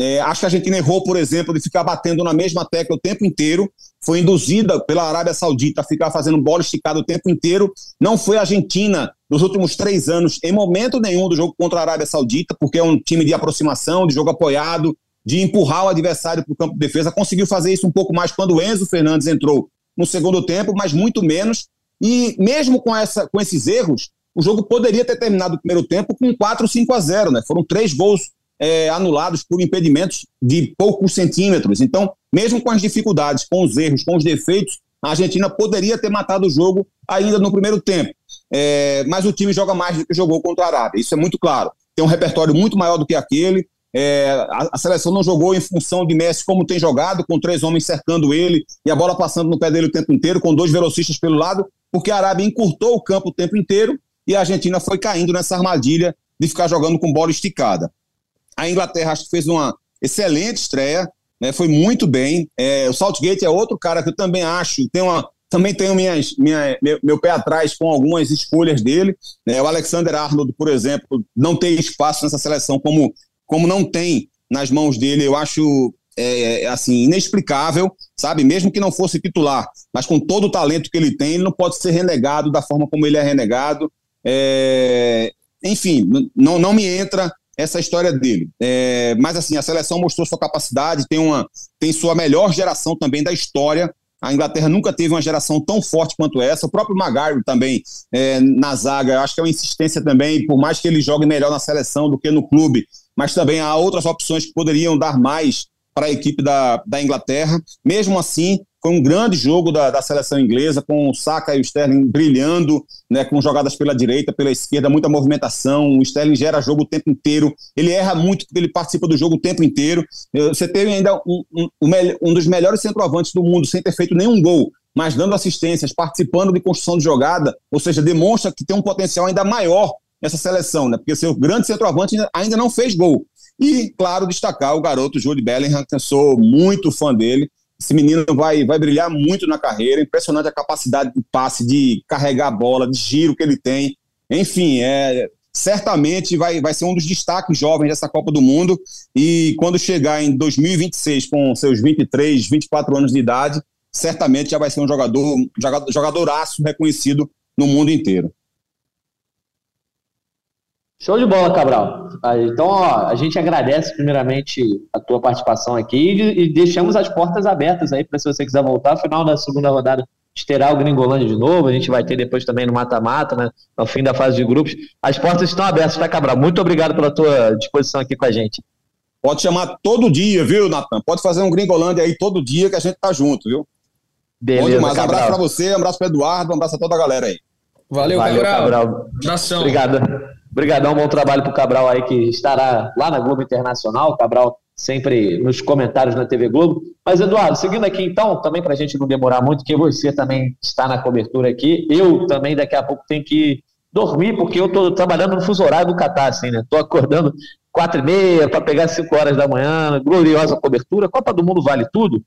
é, acho que a Argentina errou, por exemplo, de ficar batendo na mesma tecla o tempo inteiro. Foi induzida pela Arábia Saudita a ficar fazendo bola esticada o tempo inteiro. Não foi a Argentina nos últimos três anos, em momento nenhum do jogo contra a Arábia Saudita, porque é um time de aproximação, de jogo apoiado, de empurrar o adversário para o campo de defesa. Conseguiu fazer isso um pouco mais quando o Enzo Fernandes entrou no segundo tempo, mas muito menos. E mesmo com, essa, com esses erros, o jogo poderia ter terminado o primeiro tempo com 4, 5 a 0, né? Foram três gols é, anulados por impedimentos de poucos centímetros. Então, mesmo com as dificuldades, com os erros, com os defeitos, a Argentina poderia ter matado o jogo ainda no primeiro tempo. É, mas o time joga mais do que jogou contra a Arábia, isso é muito claro. Tem um repertório muito maior do que aquele. É, a, a, seleção não jogou em função de Messi como tem jogado, com três homens cercando ele e a bola passando no pé dele o tempo inteiro, com dois velocistas pelo lado, porque a Arábia encurtou o campo o tempo inteiro e a Argentina foi caindo nessa armadilha de ficar jogando com bola esticada. A Inglaterra acho que fez uma excelente estreia, né, foi muito bem. É, o Saltgate é outro cara que eu também acho, tem uma, também tenho minhas, minha, meu, meu, pé atrás com algumas escolhas dele. Né, o Alexander Arnold, por exemplo, não tem espaço nessa seleção como, como não tem nas mãos dele, eu acho é, assim inexplicável, sabe? Mesmo que não fosse titular, mas com todo o talento que ele tem, ele não pode ser renegado da forma como ele é renegado. É, enfim, não, não me entra essa história dele. É, mas assim, a seleção mostrou sua capacidade, tem, uma, tem sua melhor geração também da história. A Inglaterra nunca teve uma geração tão forte quanto essa. O próprio Maguire também é, na zaga, acho que é uma insistência também, por mais que ele jogue melhor na seleção do que no clube, mas também há outras opções que poderiam dar mais para a equipe da, da Inglaterra. Mesmo assim, foi um grande jogo da, da seleção inglesa, com o Saka e o Sterling brilhando, né, com jogadas pela direita, pela esquerda, muita movimentação. O Sterling gera jogo o tempo inteiro. Ele erra muito porque ele participa do jogo o tempo inteiro. Eh, você teve ainda um, um, um dos melhores centroavantes do mundo sem ter feito nenhum gol, mas dando assistências, participando de construção de jogada, ou seja, demonstra que tem um potencial ainda maior essa seleção, né? Porque seu grande centroavante ainda não fez gol. E, claro, destacar o garoto Jude Bellingham, que eu sou muito fã dele. Esse menino vai, vai brilhar muito na carreira, impressionante a capacidade de passe, de carregar a bola, de giro que ele tem. Enfim, é, certamente vai, vai ser um dos destaques jovens dessa Copa do Mundo. E quando chegar em 2026, com seus 23, 24 anos de idade, certamente já vai ser um jogador, jogador jogadoraço reconhecido no mundo inteiro. Show de bola, Cabral. Ah, então, ó, a gente agradece primeiramente a tua participação aqui e, e deixamos as portas abertas aí para se você quiser voltar. Final da segunda rodada, terá o Gringolândia de novo. A gente vai ter depois também no mata-mata, né? No fim da fase de grupos. As portas estão abertas, tá, Cabral? Muito obrigado pela tua disposição aqui com a gente. Pode chamar todo dia, viu, Natan? Pode fazer um Gringolândia aí todo dia que a gente tá junto, viu? Beleza, Bom demais. Um abraço para você, um abraço para Eduardo, um abraço a toda a galera aí. Valeu, Valeu Cabral. Cabral. Nação. Obrigado. Obrigadão, bom trabalho para o Cabral aí, que estará lá na Globo Internacional. Cabral sempre nos comentários na TV Globo. Mas, Eduardo, seguindo aqui então, também para a gente não demorar muito, que você também está na cobertura aqui. Eu também daqui a pouco tenho que dormir, porque eu estou trabalhando no fuso horário do Catar, assim, né? Estou acordando quatro e meia para pegar cinco horas da manhã, gloriosa cobertura. Copa do Mundo vale tudo.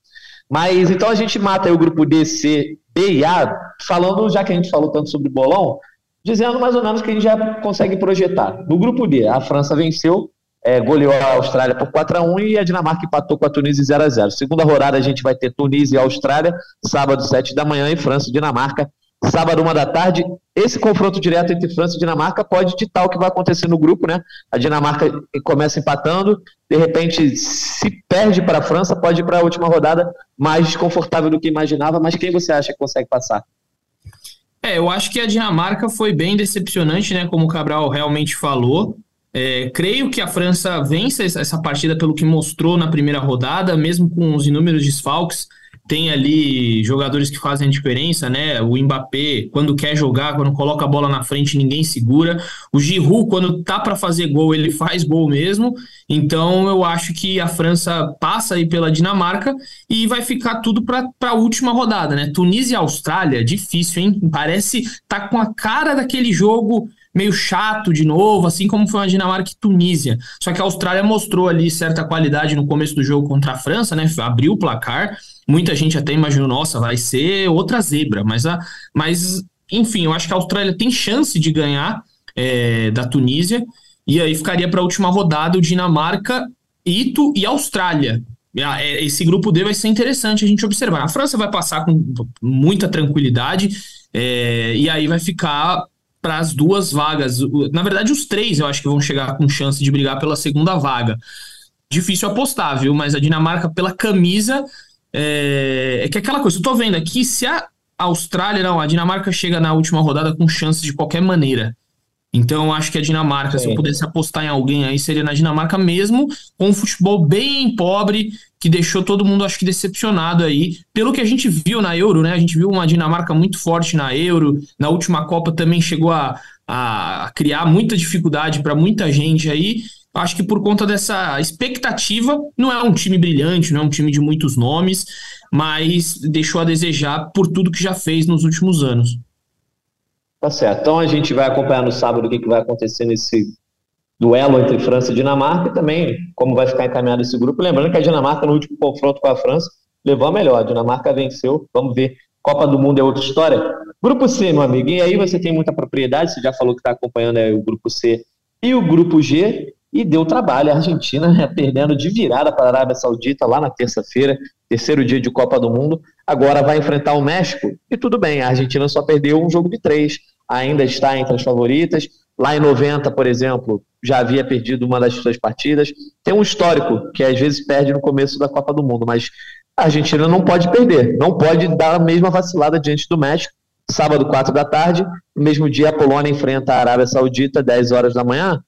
Mas então a gente mata o grupo D, C, B e A, falando, já que a gente falou tanto sobre bolão, dizendo mais ou menos que a gente já consegue projetar. No grupo D, a França venceu, é, goleou a Austrália por 4 a 1 e a Dinamarca empatou com a Tunísia 0 a 0 Segunda rodada a gente vai ter Tunísia e Austrália, sábado 7 da manhã, e França e Dinamarca, sábado 1 da tarde. Esse confronto direto entre França e Dinamarca pode ditar o que vai acontecer no grupo, né? A Dinamarca começa empatando, de repente, se perde para a França, pode ir para a última rodada mais desconfortável do que imaginava, mas quem você acha que consegue passar? É, eu acho que a Dinamarca foi bem decepcionante, né? Como o Cabral realmente falou. É, creio que a França vence essa partida pelo que mostrou na primeira rodada, mesmo com os inúmeros desfalques tem ali jogadores que fazem a diferença, né? O Mbappé, quando quer jogar, quando coloca a bola na frente, ninguém segura. O Giroud, quando tá para fazer gol, ele faz gol mesmo. Então, eu acho que a França passa aí pela Dinamarca e vai ficar tudo para a última rodada, né? Tunísia e Austrália, difícil, hein? Parece tá com a cara daquele jogo meio chato de novo, assim como foi a Dinamarca e Tunísia. Só que a Austrália mostrou ali certa qualidade no começo do jogo contra a França, né? Abriu o placar. Muita gente até imaginou, nossa, vai ser outra zebra, mas, a, mas enfim, eu acho que a Austrália tem chance de ganhar é, da Tunísia, e aí ficaria para a última rodada o Dinamarca, Ito e Austrália. É, esse grupo D vai ser interessante a gente observar. A França vai passar com muita tranquilidade, é, e aí vai ficar para as duas vagas. Na verdade, os três eu acho que vão chegar com chance de brigar pela segunda vaga. Difícil apostar, viu? Mas a Dinamarca, pela camisa, é, é que aquela coisa, eu tô vendo aqui, se a Austrália, não, a Dinamarca chega na última rodada com chance de qualquer maneira. Então, acho que a Dinamarca, Sim. se eu pudesse apostar em alguém aí, seria na Dinamarca mesmo, com um futebol bem pobre, que deixou todo mundo, acho que, decepcionado aí. Pelo que a gente viu na Euro, né? A gente viu uma Dinamarca muito forte na Euro, na última Copa também chegou a, a criar muita dificuldade para muita gente aí. Acho que por conta dessa expectativa, não é um time brilhante, não é um time de muitos nomes, mas deixou a desejar por tudo que já fez nos últimos anos. Tá certo. Então a gente vai acompanhar no sábado o que, vai acontecer nesse duelo entre França e Dinamarca e também como vai ficar encaminhado esse grupo. Lembrando que a Dinamarca, no último confronto com a França, levou a melhor. A Dinamarca venceu. Vamos ver. Copa do Mundo é outra história. Grupo C, meu amigo. E aí você tem muita propriedade. Você já falou que está acompanhando é, o grupo C e o grupo G. E deu trabalho. A Argentina né, perdendo de virada para a Arábia Saudita lá na terça-feira, terceiro dia de Copa do Mundo. Agora vai enfrentar o México. E tudo bem, a Argentina só perdeu um jogo de três ainda está entre as favoritas. Lá em 90, por exemplo, já havia perdido uma das suas partidas. Tem um histórico que às vezes perde no começo da Copa do Mundo, mas a Argentina não pode perder, não pode dar a mesma vacilada diante do México. Sábado, 4 da tarde, no mesmo dia a Polônia enfrenta a Arábia Saudita, 10 horas da manhã,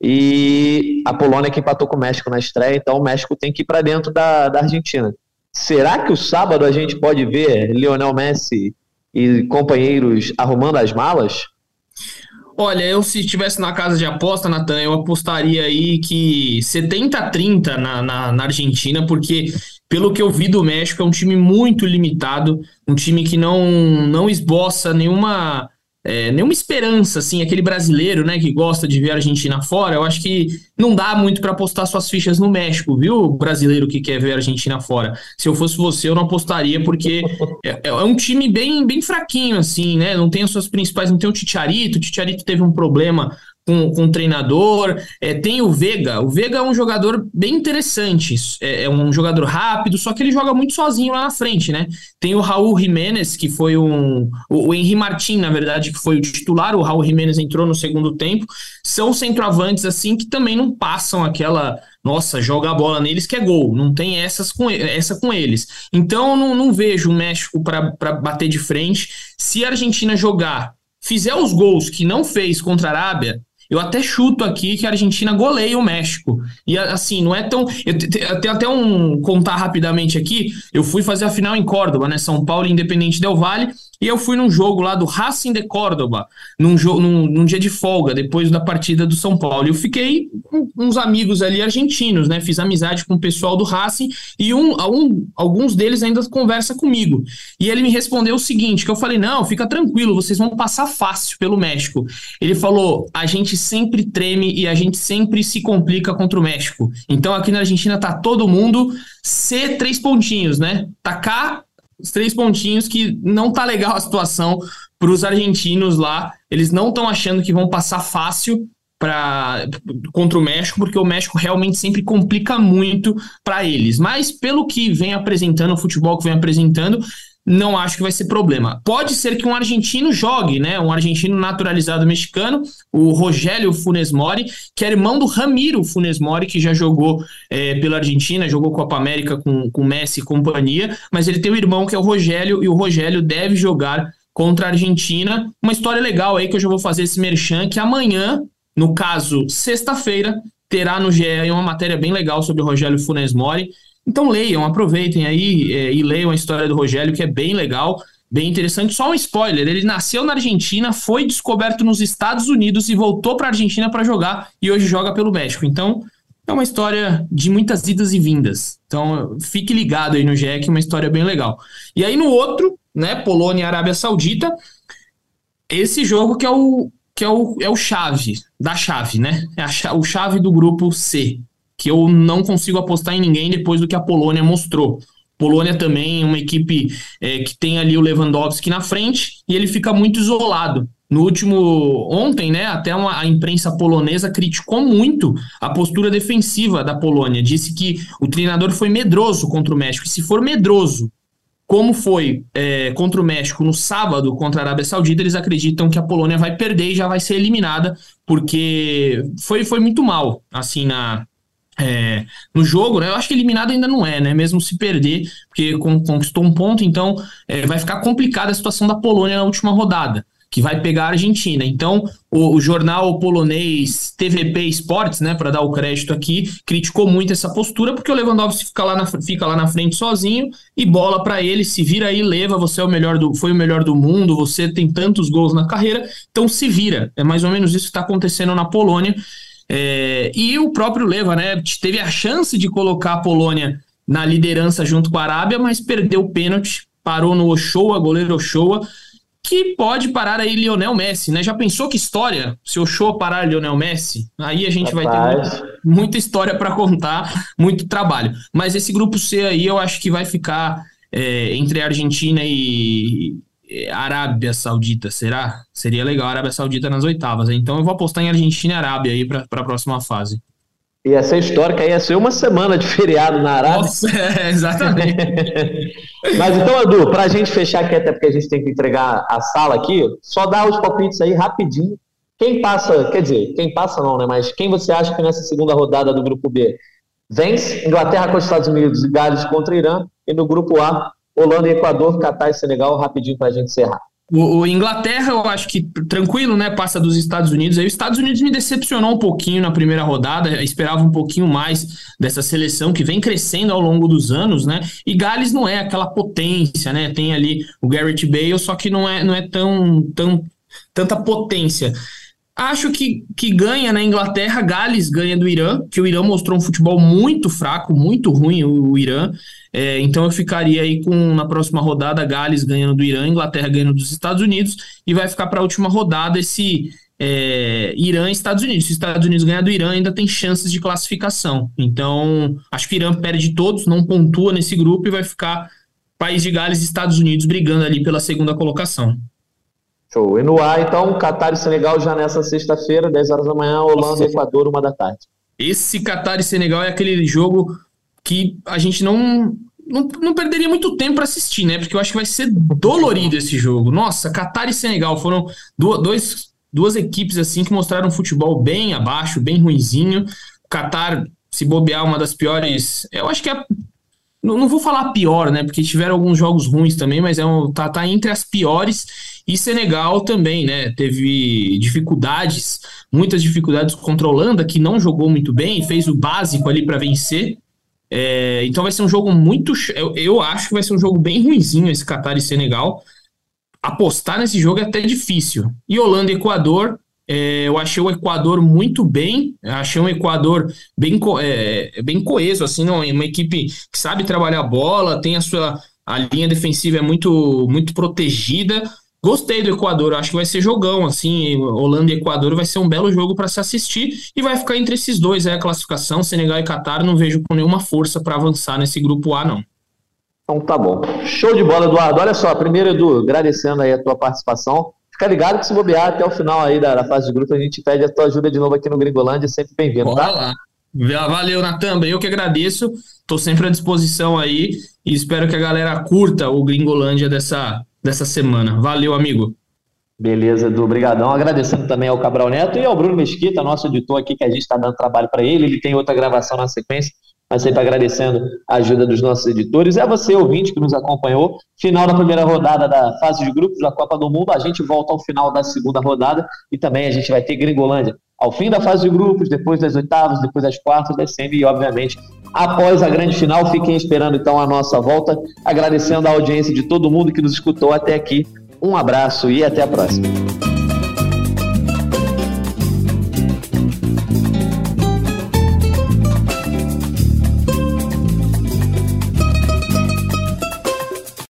e a Polônia que empatou com o México na estreia, então o México tem que ir para dentro da, da Argentina. Será que o sábado a gente pode ver Lionel Messi e companheiros arrumando as malas? Olha, eu se estivesse na casa de aposta, Natan, eu apostaria aí que 70-30 na, na, na, Argentina, porque pelo que eu vi do México, é um time muito limitado, um time que não, não esboça nenhuma é, nenhuma esperança, assim, aquele brasileiro, né, que gosta de ver a Argentina fora, eu acho que não dá muito para apostar suas fichas no México, viu, brasileiro que quer ver a Argentina fora. Se eu fosse você, eu não apostaria, porque é, é um time bem, bem fraquinho, assim, né, não tem as suas principais, não tem o Ticharito, o Ticharito teve um problema com, com o treinador. É, tem o Vega. O Vega é um jogador bem interessante. É, é, um jogador rápido, só que ele joga muito sozinho lá na frente, né? Tem o Raul Jiménez, que foi um. O, o Henry Martin, na verdade, que foi o titular. O Raul Jiménez entrou no segundo tempo. São centroavantes, assim, que também não passam aquela. Nossa, joga a bola neles que é gol. Não tem essas com, essa com eles. Então, não, não vejo o México para bater de frente. Se a Argentina jogar fizer os gols que não fez contra a Arábia, eu até chuto aqui que a Argentina goleia o México. E assim, não é tão. Eu tenho até um. Contar rapidamente aqui. Eu fui fazer a final em Córdoba, né? São Paulo Independente Del Vale. E eu fui num jogo lá do Racing de Córdoba, num, num, num, dia de folga, depois da partida do São Paulo. Eu fiquei com uns amigos ali argentinos, né? Fiz amizade com o pessoal do Racing e um, um, alguns deles ainda conversa comigo. E ele me respondeu o seguinte: que eu falei, não, fica tranquilo, vocês vão passar fácil pelo México. Ele falou: a gente sempre treme e a gente sempre se complica contra o México. Então aqui na Argentina tá todo mundo C três pontinhos, né? Tá cá os três pontinhos que não tá legal a situação para os argentinos lá. Eles não estão achando que vão passar fácil para contra o México, porque o México realmente sempre complica muito para eles. Mas pelo que vem apresentando, o futebol que vem apresentando, não acho que vai ser problema. Pode ser que um argentino jogue, né? Um argentino naturalizado mexicano, o Rogério Funes Mori, que é irmão do Ramiro Funes Mori, que já jogou é, pela Argentina, jogou Copa América com, com Messi e companhia, mas ele tem um irmão que é o Rogério, e o Rogério deve jogar contra a Argentina. Uma história legal aí que eu já vou fazer esse merchan, que amanhã, no caso, sexta-feira, terá no GE uma matéria bem legal sobre o Rogério Funes Mori. Então leiam, aproveitem aí é, e leiam a história do Rogério, que é bem legal, bem interessante. Só um spoiler: ele nasceu na Argentina, foi descoberto nos Estados Unidos e voltou para a Argentina para jogar e hoje joga pelo México. Então é uma história de muitas idas e vindas. Então fique ligado aí no GEC, uma história bem legal. E aí no outro, né, Polônia e Arábia Saudita, esse jogo que é o que é o, é o chave da chave, né? É a, o chave do grupo C que eu não consigo apostar em ninguém depois do que a Polônia mostrou. Polônia também é uma equipe é, que tem ali o Lewandowski na frente e ele fica muito isolado. No último ontem, né, até uma, a imprensa polonesa criticou muito a postura defensiva da Polônia. Disse que o treinador foi medroso contra o México. E se for medroso, como foi é, contra o México no sábado contra a Arábia Saudita, eles acreditam que a Polônia vai perder e já vai ser eliminada, porque foi, foi muito mal, assim, na, é, no jogo, né? Eu acho que eliminado ainda não é, né? Mesmo se perder, porque conquistou um ponto, então é, vai ficar complicada a situação da Polônia na última rodada. que vai pegar a Argentina. Então, o, o jornal polonês TVP Sports, né, para dar o crédito aqui, criticou muito essa postura, porque o Lewandowski fica lá na, fica lá na frente sozinho e bola para ele, se vira aí, leva, você é o melhor do, foi o melhor do mundo, você tem tantos gols na carreira, então se vira. É mais ou menos isso que está acontecendo na Polônia. É, e o próprio Leva, né, teve a chance de colocar a Polônia na liderança junto com a Arábia, mas perdeu o pênalti, parou no Ochoa, goleiro Ochoa, que pode parar aí Lionel Messi, né? Já pensou que história se o show parar Lionel Messi? Aí a gente Rapaz. vai ter muita, muita história para contar, muito trabalho. Mas esse grupo C aí eu acho que vai ficar é, entre Argentina e Arábia Saudita, será? Seria legal a Arábia Saudita nas oitavas. Então eu vou apostar em Argentina e Arábia aí para a próxima fase. Ia ser histórica, ia ser uma semana de feriado na Arábia. Nossa, é, exatamente. Mas então, Edu, para a gente fechar aqui, até porque a gente tem que entregar a sala aqui, só dá os palpites aí rapidinho. Quem passa, quer dizer, quem passa não, né? Mas quem você acha que nessa segunda rodada do grupo B vence? Inglaterra contra os Estados Unidos e Gales contra Irã. E no grupo A, Holanda e Equador, Catar e Senegal, rapidinho para a gente encerrar. O, o, Inglaterra, eu acho que tranquilo, né? Passa dos Estados Unidos. Aí os Estados Unidos me decepcionou um pouquinho na primeira rodada. Eu esperava um pouquinho mais dessa seleção que vem crescendo ao longo dos anos, né? E Gales não é aquela potência, né? Tem ali o Garrett Bale, só que não é, não é tão, tão tanta potência. Acho que, que ganha na Inglaterra, Gales ganha do Irã, que o Irã mostrou um futebol muito fraco, muito ruim o, o Irã. É, então eu ficaria aí com na próxima rodada Gales ganhando do Irã, Inglaterra ganhando dos Estados Unidos e vai ficar para a última rodada esse é, Irã e Estados Unidos. Se os Estados Unidos ganhar do Irã, ainda tem chances de classificação. Então acho que o Irã perde todos, não pontua nesse grupo e vai ficar País de Gales e Estados Unidos brigando ali pela segunda colocação. Show. E no ar, então, Catar e Senegal já nessa sexta-feira, 10 horas da manhã, Holanda e Equador, uma da tarde. Esse Catar e Senegal é aquele jogo que a gente não, não, não perderia muito tempo para assistir, né? Porque eu acho que vai ser dolorido esse jogo. Nossa, Catar e Senegal foram dois, duas equipes assim que mostraram um futebol bem abaixo, bem ruinzinho. O Catar, se bobear, uma das piores. Eu acho que é não, não, vou falar pior, né? Porque tiveram alguns jogos ruins também, mas é um, tá, tá entre as piores. E Senegal também, né? Teve dificuldades, muitas dificuldades contra a Holanda, que não jogou muito bem, fez o básico ali para vencer. É, então vai ser um jogo muito. Eu, eu acho que vai ser um jogo bem ruinzinho esse Qatar e Senegal. Apostar nesse jogo é até difícil. E Holanda e Equador, é, eu achei o Equador muito bem, achei um Equador bem, é, bem coeso, assim, não, uma equipe que sabe trabalhar a bola, tem a sua a linha defensiva é muito muito protegida. Gostei do Equador, acho que vai ser jogão, assim, Holanda e Equador vai ser um belo jogo para se assistir e vai ficar entre esses dois aí a classificação, Senegal e Catar, não vejo com nenhuma força para avançar nesse grupo A, não. Então tá bom. Show de bola, Eduardo. Olha só, primeiro, Edu, agradecendo aí a tua participação. Fica ligado que se bobear até o final aí da, da, fase de grupo, a gente pede a tua ajuda de novo aqui no Gringolândia, sempre bem-vindo, tá? lá. Valeu, Natan, eu que agradeço, estou sempre à disposição aí e espero que a galera curta o Gringolândia dessa, dessa semana. Valeu, amigo. Beleza, Edu, obrigadão. Agradecendo também ao Cabral Neto e ao Bruno Mesquita, nosso editor aqui, que a gente está dando trabalho para ele. Ele tem outra gravação na sequência mas sempre agradecendo a ajuda dos nossos editores. É você, ouvinte, que nos acompanhou. Final da primeira rodada da fase de grupos da Copa do Mundo. A gente volta ao final da segunda rodada e também a gente vai ter Gringolândia ao fim da fase de grupos, depois das oitavas, depois das quartas, das semi e, obviamente, após a grande final. Fiquem esperando, então, a nossa volta. Agradecendo a audiência de todo mundo que nos escutou até aqui. Um abraço e até a próxima.